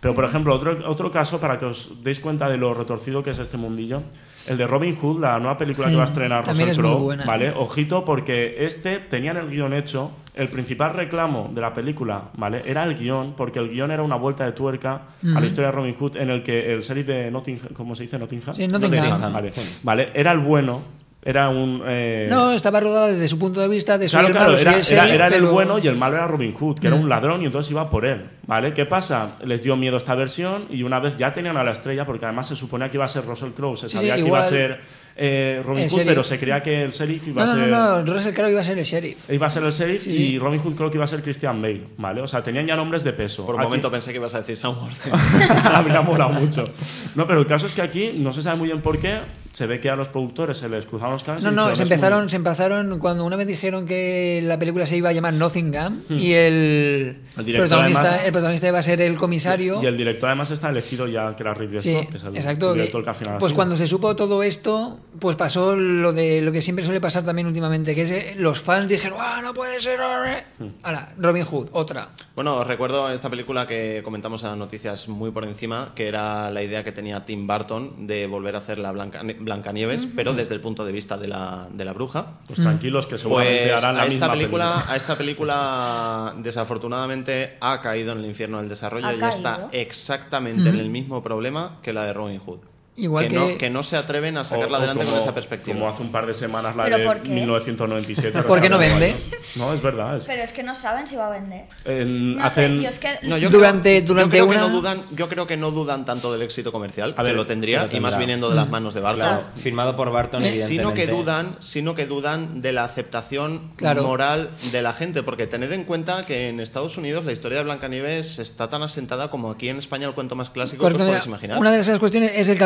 Pero, por ejemplo, otro, otro caso, para que os deis cuenta de lo retorcido que es este mundillo, el de Robin Hood, la nueva película que va a estrenar Russell Crowe. ¿vale? Ojito, porque este tenían el guion hecho. El principal reclamo de la película, ¿vale? Era el guion, porque el guion era una vuelta de tuerca a la historia de Robin Hood, en el que el sheriff de Nottingham, ¿cómo se dice? Nottingham. Sí, Nottingham. Vale, vale. Era el bueno, era un... eh, No, estaba rodada desde su punto de vista de Claro, claro, era, el era- el bueno y el malo era Robin Hood, que era un Mm. ladrón y entonces iba por él, ¿vale? ¿Qué pasa? Les dio miedo esta versión y una vez ya tenían a la estrella, porque además se suponía que iba a ser Russell Crowe, se sabía sí, que iba a ser eh, Robin El Hood, sheriff. pero se creía que el sheriff iba No, a no, ser... no, no, Russell Crowe iba a ser el sheriff. Iba a ser el sheriff Sí, y sí. Robin Hood creo que iba a ser Christian Bale, ¿vale? O sea, tenían ya nombres de peso. Por un Aquí- momento pensé que ibas a decir Sam Worthington. Habría molado mucho. No, pero el caso es que aquí no se sabe muy bien por qué. Se ve que a los productores se les cruzaron los cables. No, y no, se "Es muy- empezaron, se empezaron cuando una vez dijeron que la película se iba a llamar Nottingham Hmm. y el, El director, protagonista, además- el protagonista iba a ser el comisario. Y el director además está elegido ya, que era Ridley Sí, Scott, que es el exacto. director que al final pues cuando se supo todo esto, pues pasó lo de lo que siempre suele pasar también últimamente, que es eh, los fans dijeron, ¡ah, no puede ser! ahora". Hmm. Ahora, Robin Hood, otra. Bueno, os recuerdo esta película que comentamos en las noticias muy por encima, que era la idea que tenía Tim Burton de volver a hacer la Blanca, Blancanieves, pero desde el punto de vista de la, de la bruja. Pues tranquilos, que seguramente Pues harán la a esta misma película, película. A esta película, desafortunadamente, ha caído en el infierno del desarrollo ¿Ha y está exactamente en el mismo problema que la de Robin Hood. Igual que, que- no, que no se atreven a sacarla O- o adelante con esa perspectiva. Como hace un par de semanas la ¿Pero de por qué? 1997. ¿Por qué no vende? No, es verdad. es- Pero es que no saben si va a vender. en- No sé, yo es que... No, yo Durante- creo, durante yo creo que una- no dudan, yo creo que no dudan tanto del éxito comercial, A ver, que lo tendría, que lo y más viniendo de las manos de Barton. Claro, firmado por Barton, Sino que dudan, sino que dudan de la aceptación Claro. moral de la gente, porque tened en cuenta que en Estados Unidos la historia de Blancanieves está tan asentada como aquí en España el cuento más clásico que os podéis imaginar. Una de esas cuestiones es el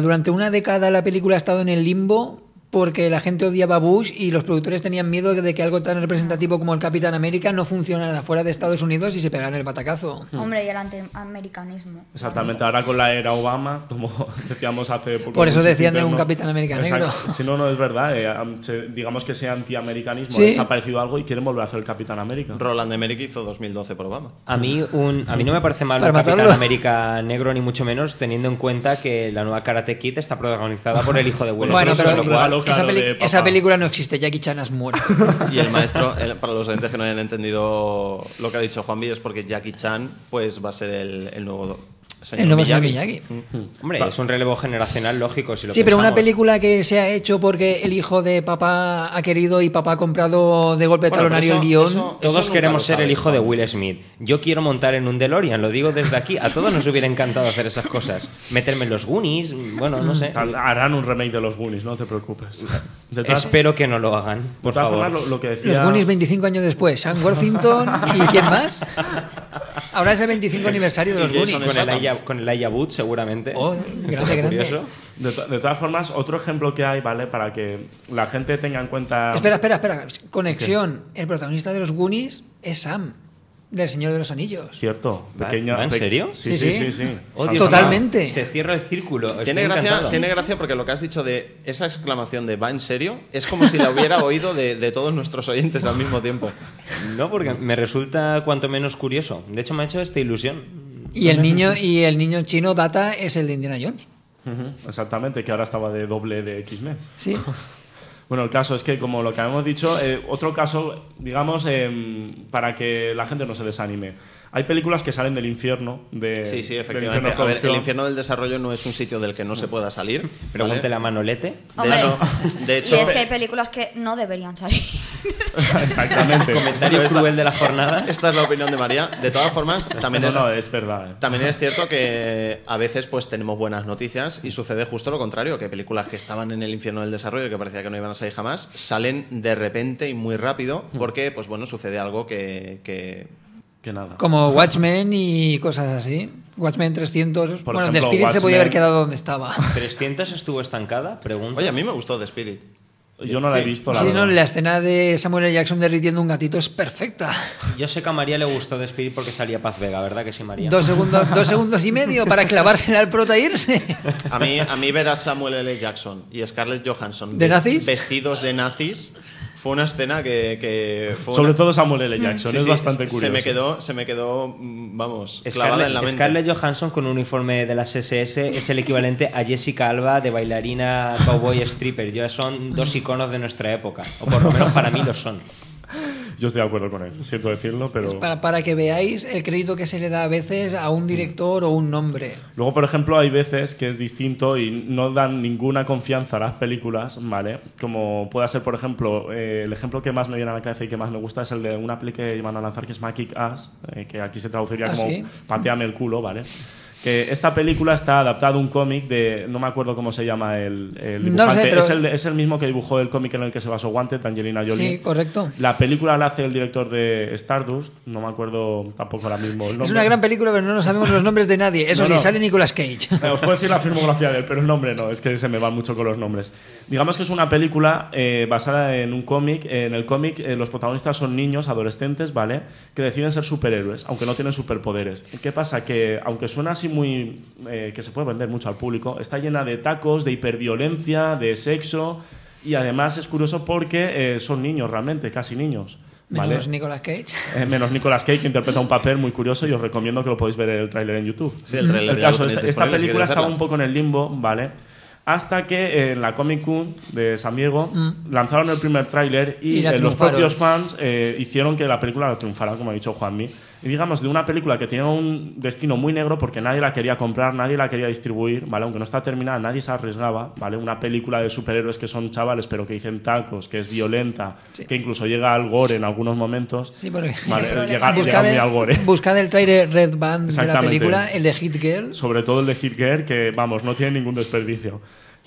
Durante una década la película ha estado en el limbo porque la gente odiaba a Bush y los productores tenían miedo de que algo tan representativo como el Capitán América no funcionara fuera de Estados Unidos y se pegara el batacazo. Hombre, y el antiamericanismo. Exactamente, ahora con la era Obama, como decíamos hace poco. Por eso decían de un. Capitán América Exacto. negro. Si no, no es verdad. eh, digamos que ese antiamericanismo Sí. ha desaparecido algo y quieren volver a hacer el Capitán América. Roland Emmerich hizo 2012 por Obama. A mí, un, a mí no me parece mal un Capitán. América negro, ni mucho menos, teniendo en cuenta que la nueva Karate Kid está protagonizada por el hijo de Will Bueno, Smith, pero esa, claro peli- de papá. esa película no existe, Jackie Chan has muerto. Y el maestro, el- para los oyentes que no hayan entendido lo que ha dicho Juanvi, es porque Jackie Chan pues va a ser el, el nuevo El nuevo señor Miyagi. Miyagi. Hombre, es un relevo generacional lógico. Si lo Sí, pero una película que se ha hecho porque el hijo de papá ha querido y papá ha comprado de golpe Bueno, talonario eso- el guion. eso- Todos queremos ser el hijo de. Will Smith. Yo quiero montar en un DeLorean, lo digo desde aquí. A todos nos hubiera encantado hacer esas cosas. Meterme en los Goonies, bueno, no sé. Tal- Harán un remake de los Goonies, no te preocupes. Espero que no lo hagan, por favor. formas, lo, lo que decía. Los Goonies 25 años después. Sam Worthington y ¿quién más? Ahora es el 25 aniversario de los Goonies. Con el Aya- con el Aya Wood, seguramente. Oh, grande, grande. De, to- de todas formas, otro ejemplo que hay, ¿vale? Para que la gente tenga en cuenta. Espera, espera, espera. Conexión. El protagonista de los Goonies es Sam, del Señor de los Anillos. Cierto. ¿Va- Pequeña, va en pe- serio? Sí, Sí, sí, sí. sí. sí. Oh, Dios Totalmente. Se cierra el círculo. Tiene gracia, tiene gracia porque lo que has dicho de esa exclamación de ¿va en serio? Es como si la hubiera oído de, de todos nuestros oyentes al mismo tiempo. No, porque me resulta cuanto menos curioso. De hecho, me ha hecho esta ilusión. Y el niño y el niño chino Data es el de Indiana Jones. Exactamente, que ahora estaba de doble de X-Men. Sí. Bueno, el caso es que, como lo que habíamos dicho, eh, otro caso, digamos, em, para que la gente no se desanime. Hay películas que salen del infierno. De, Sí, sí, del efectivamente. infierno de A ver, el infierno del desarrollo no es un sitio del que no se pueda salir. Pregúntele ¿vale? a Manolete. De hecho, de hecho y es que hay películas que no deberían salir. Exactamente. Comentario Esta- cruel de la jornada. esta es la opinión de María. De todas formas, también no, es, no, es verdad. eh. También es cierto que a veces pues tenemos buenas noticias y sucede justo lo contrario, que películas que estaban en el infierno del desarrollo y que parecía que no iban a salir jamás, salen de repente y muy rápido porque pues bueno, sucede algo que, que- Que nada. Como Watchmen y cosas así. Watchmen 300. Por bueno, ejemplo, The Spirit se podía Watchmen- haber quedado donde estaba. 300 estuvo estancada, pregunta. Oye, a mí me gustó The Spirit. Yo no la he Sí. visto, la Sí, no, verdad. la escena de Samuel L. Jackson derritiendo un gatito es perfecta. Yo sé que a María le gustó The Spirit porque salía Paz Vega, ¿verdad que sí, María? Dos segundos, dos segundos y medio para clavársela al prota e irse. A mí, a mí ver a Samuel L. Jackson y Scarlett Johansson ¿De ves- nazis? vestidos de nazis fue una escena que, que fue Sobre una- todo Samuel L. Jackson, Sí, es sí, bastante se curioso. me quedó, se me quedó, mm, vamos, clavada Scarlett, en la mente. Scarlett Johansson con un uniforme de las SS es el equivalente a Jessica Alba de bailarina cowboy stripper. Ya son dos iconos de nuestra época, o por lo menos para mí lo son. Yo estoy de acuerdo con él, siento decirlo, pero... Es para, para que veáis el crédito que se le da a veces a un director o un nombre. Luego, por ejemplo, hay veces que es distinto y no dan ninguna confianza a las películas, ¿vale? Como puede ser, por ejemplo, eh, el ejemplo que más me viene a la cabeza y que más me gusta es el de una peli que van a lanzar que es Kick Ass, eh, que aquí se traduciría Ah, como ¿sí? Pateame el culo, ¿vale? Que esta película está adaptada a un cómic de. No me acuerdo cómo se llama el, el No dibujante. sé, pero- es, el, es el mismo que dibujó el cómic en el que se basó Wanted, Angelina Jolie. Sí, correcto. La película la hace el director de Stardust, no me acuerdo tampoco ahora mismo el nombre. Es una gran película, pero no nos sabemos los nombres de nadie. Eso No, sí, no. sale Nicolas Cage. Eh, Os puedo decir la filmografía de él, pero el nombre no, es que se me va mucho con los nombres. Digamos que es una película eh, basada en un cómic. En el cómic eh, los protagonistas son niños, adolescentes, ¿vale? Que deciden ser superhéroes, aunque no tienen superpoderes. ¿Qué pasa? Que aunque suena así muy... eh, que se puede vender mucho al público, está llena de tacos, de hiperviolencia, de sexo... Y además es curioso porque eh, son niños realmente, casi niños. ¿vale? Menos Nicolas Cage. Eh, menos Nicolas Cage, que interpreta un papel muy curioso y os recomiendo que lo podéis ver el tráiler en YouTube. Sí, el tráiler El caso, esta, esta película estaba un poco en el limbo, ¿vale? Hasta que en la Comic Con de San Diego lanzaron el primer tráiler y, Mm. Y la eh, los propios fans eh, hicieron que la película la triunfara, como ha dicho Juanmi. Digamos, de una película que tenía un destino muy negro porque nadie la quería comprar, nadie la quería distribuir, ¿vale? Aunque no está terminada, nadie se arriesgaba, ¿vale? Una película de superhéroes que son chavales pero que dicen tacos, que es violenta, que incluso llega al gore en algunos momentos. Sí, porque Vale, llega, llega buscad, muy al el, gore. buscad el trailer Red Band de la película, el de Hit Girl. Sobre todo el de Hit Girl, que vamos, no tiene ningún desperdicio.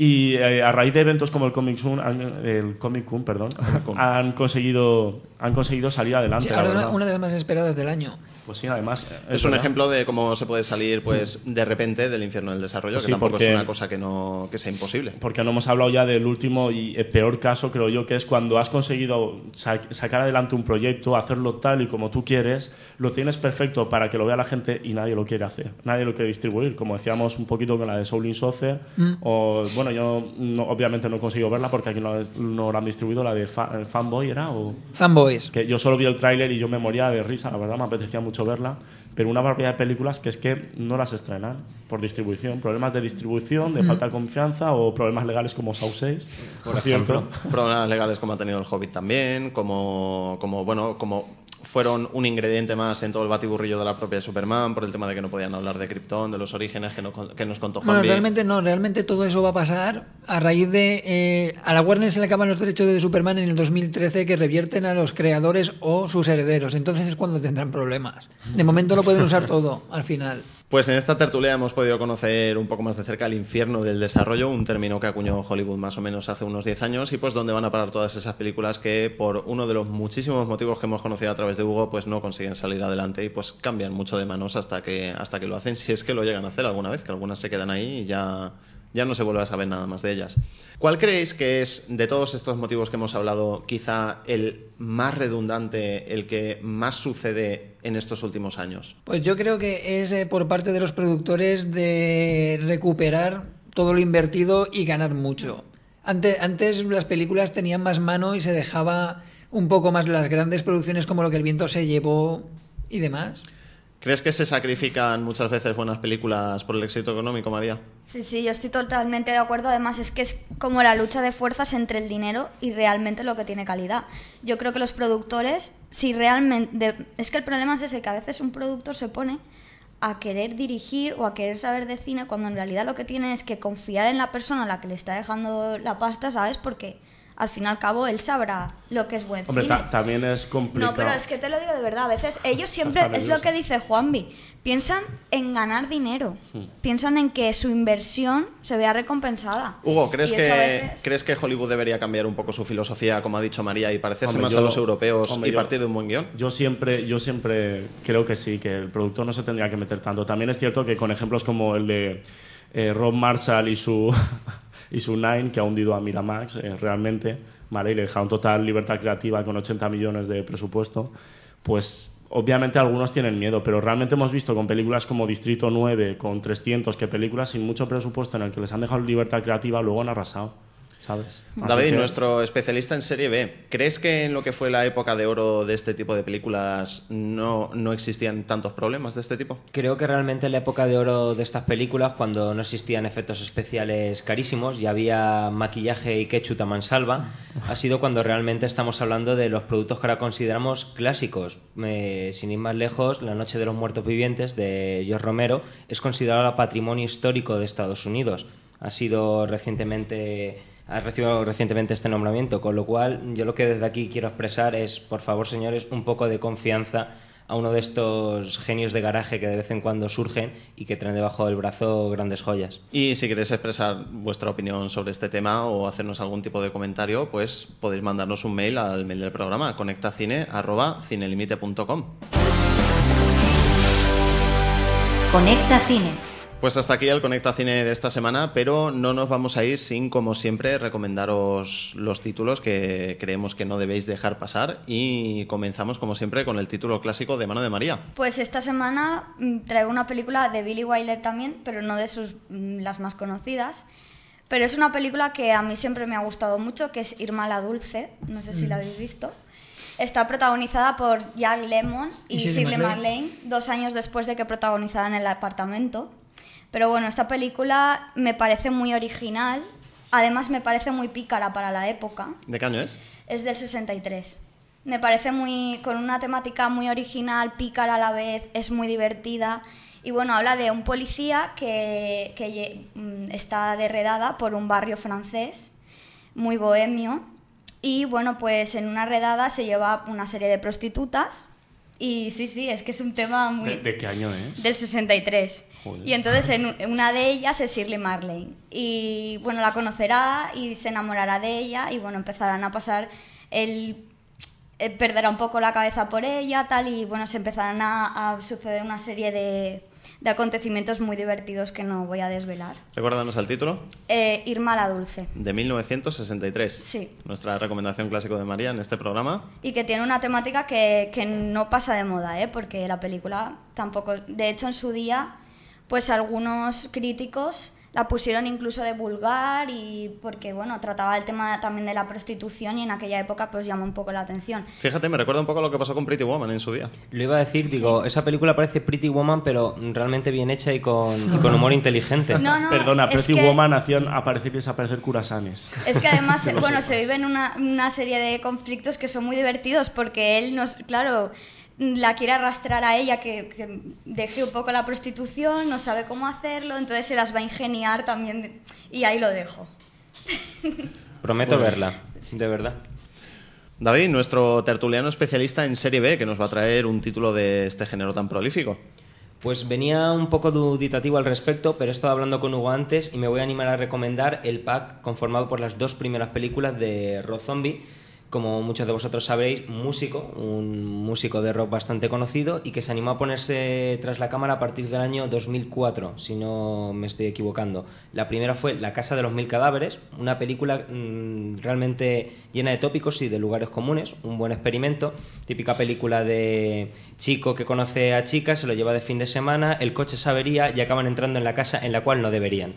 Y eh, a raíz de eventos como el Comic Con, han- el Comic Con, perdón, han conseguido, han conseguido salir adelante. Sí, ahora una de las más esperadas del año. Pues sí, además. Es, un verdad. ejemplo de cómo se puede salir pues de repente del infierno del desarrollo, Pues que sí, tampoco porque- es una cosa que, no, que sea imposible. Porque no hemos hablado ya del último y el peor caso, creo yo, que es cuando has conseguido sa- sacar adelante un proyecto, hacerlo tal y como tú quieres, lo tienes perfecto para que lo vea la gente y nadie lo quiere hacer, nadie lo quiere distribuir, como decíamos un poquito con la de Soul Saucer, Mm. o bueno, yo no- obviamente no he conseguido verla porque aquí no, no la han distribuido, la de Fa- Fanboy era, o... Fanboys. Que yo solo vi el tráiler y yo me moría de risa, la verdad, me apetecía mucho verla. Pero una barbaridad de películas que es que no las estrenan por distribución. Problemas de distribución, de falta de confianza o problemas legales como Saw 6, por cierto. Problemas legales como ha tenido el Hobbit también, como, como bueno, como fueron un ingrediente más en todo el batiburrillo de la propia Superman por el tema de que no podían hablar de Krypton, de los orígenes que, no- que nos contó Bueno, Juanvi. realmente no, realmente todo eso va a pasar a raíz de... eh, a la Warner se le acaban los derechos de Superman en el 2013 que revierten a los creadores o sus herederos. Entonces es cuando tendrán problemas. De momento lo pueden usar todo, al final. Pues en esta tertulia hemos podido conocer un poco más de cerca el infierno del desarrollo, un término que acuñó Hollywood más o menos hace unos 10 años y pues dónde van a parar todas esas películas que por uno de los muchísimos motivos que hemos conocido a través de Hugo pues no consiguen salir adelante y pues cambian mucho de manos hasta que hasta que lo hacen si es que lo llegan a hacer alguna vez, que algunas se quedan ahí y ya ya no se vuelve a saber nada más de ellas. ¿Cuál creéis que es, de todos estos motivos que hemos hablado, quizá el más redundante, el que más sucede en estos últimos años? Pues yo creo que es eh, por parte de los productores de recuperar todo lo invertido y ganar mucho. Antes, antes las películas tenían más mano y se dejaba un poco más las grandes producciones como lo que el viento se llevó y demás. ¿Crees que se sacrifican muchas veces buenas películas por el éxito económico, María? Sí, sí, yo estoy totalmente de acuerdo. Además, es que es como la lucha de fuerzas entre el dinero y realmente lo que tiene calidad. Yo creo que los productores, si realmente. es que el problema es ese, que a veces un productor se pone a querer dirigir o a querer saber de cine cuando en realidad lo que tiene es que confiar en la persona a la que le está dejando la pasta, ¿sabes? Porque al fin y al cabo él sabrá lo que es buen Hombre, cine. ta- también es complicado. No, pero es que te lo digo de verdad, a veces ellos siempre, es lo que dice Juanvi, piensan en ganar dinero, Hmm. piensan en que su inversión se vea recompensada. Hugo, ¿crees que, veces- ¿crees que Hollywood debería cambiar un poco su filosofía, como ha dicho María, y parecerse Hombre, más yo- a los europeos hombre, y yo- partir de un buen guion? Yo siempre, yo siempre creo que sí, que el productor no se tendría que meter tanto. También es cierto que con ejemplos como el de eh, Rob Marshall y su, y su Nine, que ha hundido a Miramax eh, realmente, ¿vale? y le dejaron total libertad creativa con 80 millones de presupuesto, pues obviamente algunos tienen miedo, pero realmente hemos visto con películas como Distrito 9, con 300, que películas sin mucho presupuesto en el que les han dejado libertad creativa luego han arrasado, ¿sabes? Así David, que- nuestro especialista en serie B, ¿crees que en lo que fue la época de oro de este tipo de películas no, no existían tantos problemas de este tipo? Creo que realmente en la época de oro de estas películas, cuando no existían efectos especiales carísimos y había maquillaje y ketchup a mansalva, ha sido cuando realmente estamos hablando de los productos que ahora consideramos clásicos. Eh, sin ir más lejos, La Noche de los Muertos Vivientes de George Romero es considerado patrimonio histórico de Estados Unidos. Ha sido recientemente ha recibido recientemente este nombramiento, con lo cual yo lo que desde aquí quiero expresar es, por favor, señores, un poco de confianza a uno de estos genios de garaje que de vez en cuando surgen y que traen debajo del brazo grandes joyas. Y si queréis expresar vuestra opinión sobre este tema o hacernos algún tipo de comentario, pues podéis mandarnos un mail al mail del programa conectacine@cinelimite.com. Conecta Cine. Pues hasta aquí el Conecta Cine de esta semana, pero no nos vamos a ir sin, como siempre, recomendaros los títulos que creemos que no debéis dejar pasar y comenzamos, como siempre, con el título clásico de Mano de María. Pues esta semana mm, traigo una película de Billy Wilder también, pero no de sus mm, las más conocidas. Pero es una película que a mí siempre me ha gustado mucho, que es Irma la Dulce. No sé si la habéis visto. Está protagonizada por Jack Lemmon y, Y Shirley. MacLaine, dos años después de que protagonizaran El apartamento. Pero bueno, esta película me parece muy original. Además, me parece muy pícara para la época. ¿De qué año es? Es del 63. Me parece muy con una temática muy original, pícara a la vez, es muy divertida. Y bueno, habla de un policía que, que mm, está derredada por un barrio francés, muy bohemio. Y bueno, pues en una redada se lleva una serie de prostitutas. Y sí, sí, es que es un tema muy... ¿De, de qué año es? Del 63. Joder. Y entonces en una de ellas es Shirley Marlene. Y bueno, la conocerá y se enamorará de ella y bueno, empezarán a pasar el, eh, perderá un poco la cabeza por ella, tal, y bueno, se empezarán a, a suceder una serie de, de acontecimientos muy divertidos que no voy a desvelar. Recuérdanos el título. Eh, Irma la Dulce. De 1963. Sí. Nuestra recomendación clásico de María en este programa. Y que tiene una temática que, que no pasa de moda, ¿eh? porque la película tampoco... De hecho, en su día, pues algunos críticos la pusieron incluso de vulgar y porque bueno trataba el tema también de la prostitución y en aquella época pues llamó un poco la atención Fíjate, me recuerda un poco a lo que pasó con Pretty Woman en su día. Lo iba a decir, digo, esa película parece Pretty Woman, pero realmente bien hecha y con, y con humor inteligente. No, no, Perdona, es Pretty que- Woman hacían aparecer y desaparecer curasanes. Es que además, bueno, se viven una, una serie de conflictos que son muy divertidos porque él nos, claro, la quiere arrastrar a ella que, que deje un poco la prostitución, no sabe cómo hacerlo, entonces se las va a ingeniar también y ahí lo dejo. Prometo Bueno. verla, de verdad. David, nuestro tertuliano especialista en Serie B, que nos va a traer un título de este género tan prolífico. Pues venía un poco duditativo al respecto, pero he estado hablando con Hugo antes y me voy a animar a recomendar el pack conformado por las dos primeras películas de Rob Zombie. Como muchos de vosotros sabréis, músico, un músico de rock bastante conocido y que se animó a ponerse tras la cámara a partir del año 2004, si no me estoy equivocando. La primera fue La Casa de los Mil Cadáveres, una película mm, realmente llena de tópicos y de lugares comunes, un buen experimento, típica película de chico que conoce a chica, se lo lleva de fin de semana, el coche se avería y acaban entrando en la casa en la cual no deberían.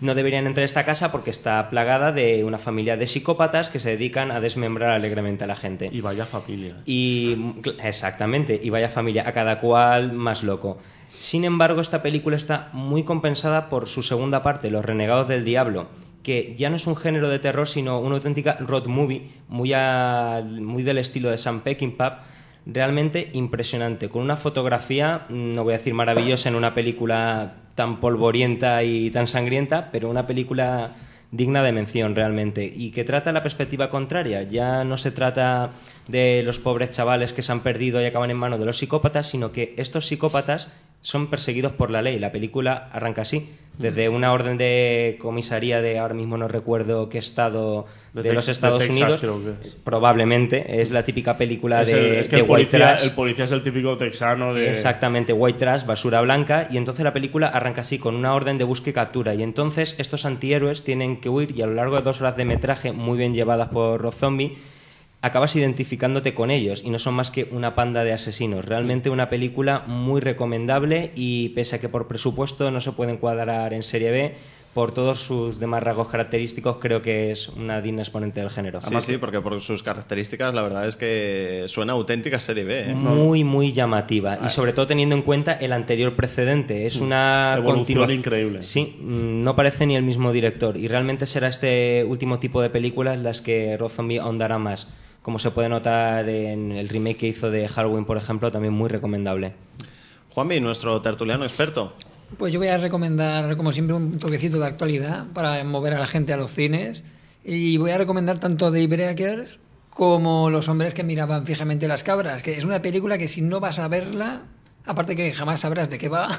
No deberían entrar a esta casa porque está plagada de una familia de psicópatas que se dedican a desmembrar alegremente a la gente. Y vaya familia. Y exactamente, y vaya familia, a cada cual más loco. Sin embargo, esta película está muy compensada por su segunda parte, Los Renegados del Diablo, que ya no es un género de terror, sino una auténtica road movie, muy, a- muy del estilo de Sam Peckinpah, realmente impresionante, con una fotografía, no voy a decir maravillosa en una película tan polvorienta y tan sangrienta, pero una película digna de mención realmente y que trata la perspectiva contraria. Ya no se trata de los pobres chavales que se han perdido y acaban en manos de los psicópatas, sino que estos psicópatas son perseguidos por la ley. La película arranca así, desde una orden de comisaría de ahora mismo no recuerdo qué estado de, De los de Estados Texas, Unidos. creo que es. Probablemente es la típica película Es, de, el, es que de el white policía, trash. el policía es el típico texano de... Exactamente, white trash, basura blanca, y entonces la película arranca así, con una orden de búsqueda y captura, y entonces estos antihéroes tienen que huir, y a lo largo de dos horas de metraje, muy bien llevadas por Rob Zombie, acabas identificándote con ellos, y no son más que una panda de asesinos. Realmente una película muy recomendable, y pese a que por presupuesto no se puede encuadrar en serie B, por todos sus demás rasgos característicos, creo que es una digna exponente del género. Sí, sí, porque por sus características la verdad es que suena auténtica Serie B. ¿eh? muy muy llamativa y sobre todo teniendo en cuenta el anterior precedente es una Evolución continua- increíble. sí mm, no parece ni el mismo director y realmente será este último tipo de películas las que Rob Zombie ahondará más como se puede notar en el remake que hizo de Halloween por ejemplo también muy recomendable Juanvi, nuestro tertuliano experto. Pues yo voy a recomendar, como siempre, un toquecito de actualidad para mover a la gente a los cines. Y voy a recomendar tanto Daybreakers como Los hombres que miraban fijamente las cabras, que es una película que si no vas a verla, aparte que jamás sabrás de qué va,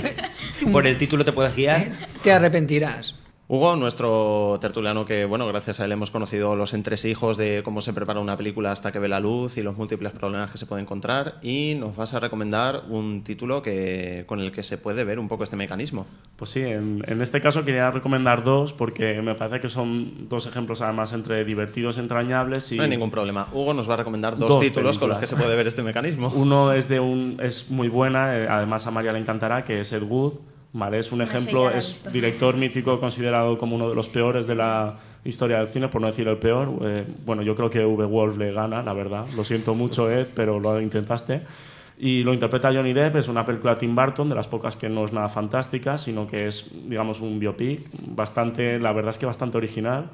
por el título te puedes guiar te arrepentirás. Hugo, nuestro tertuliano que, bueno, gracias a él hemos conocido los entresijos de cómo se prepara una película hasta que ve la luz y los múltiples problemas que se puede encontrar y nos vas a recomendar un título que, con el que se puede ver un poco este mecanismo. Pues sí, en, en este caso quería recomendar dos porque me parece que son dos ejemplos además entre divertidos, entrañables y... No hay ningún problema. Hugo nos va a recomendar dos, Dos títulos con los que se puede ver este mecanismo. Uno es de un es muy buena, eh, además a María le encantará, que es Ed Wood. Vale, es un Ese ejemplo, es director mítico considerado como uno de los peores de la historia del cine, por no decir el peor. Eh, bueno, yo creo que V. Wolf le gana, la verdad. Lo siento mucho, Ed, pero lo intentaste. Y lo interpreta Johnny Depp, es una película de Tim Burton, de las pocas que no es nada fantástica, sino que es, digamos, un biopic, bastante, la verdad es que bastante original.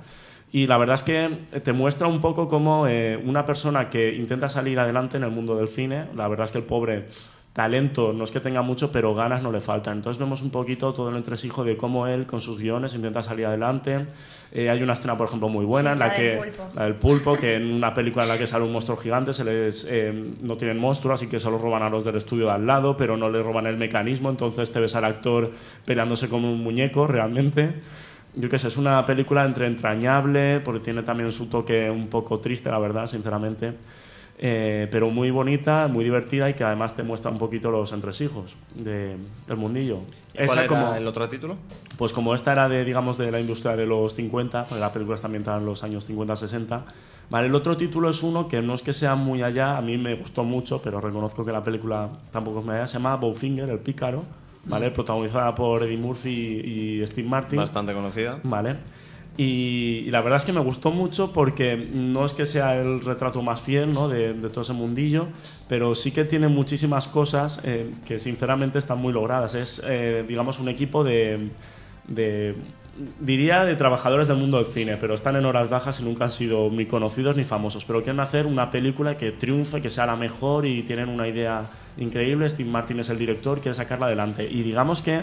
Y la verdad es que te muestra un poco como eh, una persona que intenta salir adelante en el mundo del cine, la verdad es que el pobre talento no es que tenga mucho, pero ganas no le faltan. Entonces vemos un poquito todo el entresijo de cómo él con sus guiones intenta salir adelante. Eh, hay una escena, por ejemplo, muy buena Sí, en la, la que del pulpo. la del pulpo, que en una película en la que sale un monstruo gigante se les eh, no tienen monstruo, así que se lo roban a los del estudio de al lado, pero no le roban el mecanismo, entonces te ves al actor peleándose como un muñeco realmente. Yo qué sé, es una película entre entrañable, porque tiene también su toque un poco triste, la verdad, sinceramente. Eh, pero muy bonita, muy divertida y que además te muestra un poquito los entresijos de- del mundillo. ¿Cuál Esa era como- el otro título? pues como esta era de, digamos, de la industria de los 50, porque la película está ambientada en los años 50-60, ¿vale? El otro título es uno que no es que sea muy allá, a mí me gustó mucho, pero reconozco que la película tampoco es muy allá, se llama Bowfinger, el pícaro, ¿vale? Protagonizada por Eddie Murphy y Steve Martin. Bastante conocida. Vale. Y, la verdad es que me gustó mucho porque no es que sea el retrato más fiel ¿no? de, de todo ese mundillo, pero sí que tiene muchísimas cosas eh, que sinceramente están muy logradas. Es, eh, digamos, un equipo de, de, diría, de trabajadores del mundo del cine, pero están en horas bajas y nunca han sido ni conocidos ni famosos, pero quieren hacer una película que triunfe, que sea la mejor y tienen una idea increíble. Steve Martin es el director, quiere sacarla adelante. Y digamos que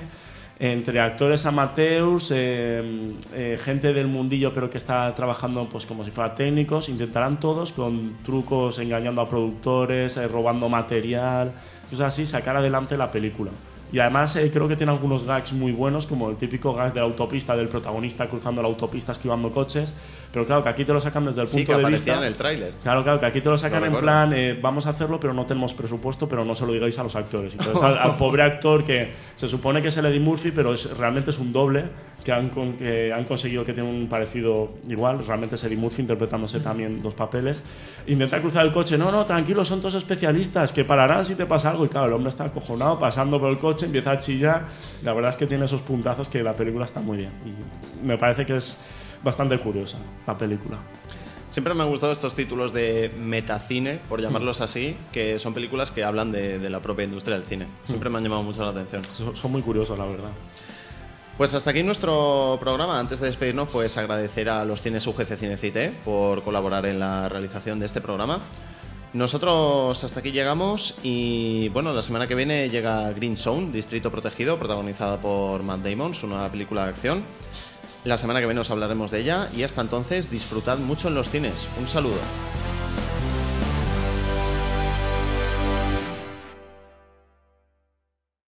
entre actores amateurs, eh, eh, gente del mundillo pero que está trabajando pues como si fuera técnicos, intentarán todos con trucos engañando a productores, eh, robando material, cosas así, sacar adelante la película. Y además eh, creo que tiene algunos gags muy buenos, como el típico gag de la autopista del protagonista cruzando la autopista esquivando coches, pero claro que aquí te lo sacan desde el Sí, punto que de vista... en el tráiler. Claro, claro, que aquí te lo sacan Lo en plan, eh, vamos a hacerlo, pero no tenemos presupuesto, pero no se lo digáis a los actores. Entonces, al, al pobre actor que se supone que es el Eddie Murphy, pero es, realmente es un doble, que han, con- que han conseguido que tiene un parecido igual, realmente es Eddie Murphy interpretándose también dos papeles. Intenta cruzar el coche, no, no, tranquilo, son todos especialistas, que pararán si te pasa algo. Y claro, el hombre está acojonado, pasando por el coche, empieza a chillar. La verdad es que tiene esos puntazos que la película está muy bien. Y me parece que es bastante curiosa la película. Siempre me han gustado estos títulos de metacine, por llamarlos así, que son películas que hablan de, de la propia industria del cine. Siempre me han llamado mucho la atención. Son muy curiosos, la verdad. Pues hasta aquí nuestro programa. Antes de despedirnos, pues agradecer a los cines UGC Cinecite por colaborar en la realización de este programa. Nosotros hasta aquí llegamos y bueno, la semana que viene llega Green Zone, Distrito Protegido, protagonizada por Matt Damon, su nueva película de acción. La semana que viene os hablaremos de ella y hasta entonces disfrutad mucho en los cines. Un saludo.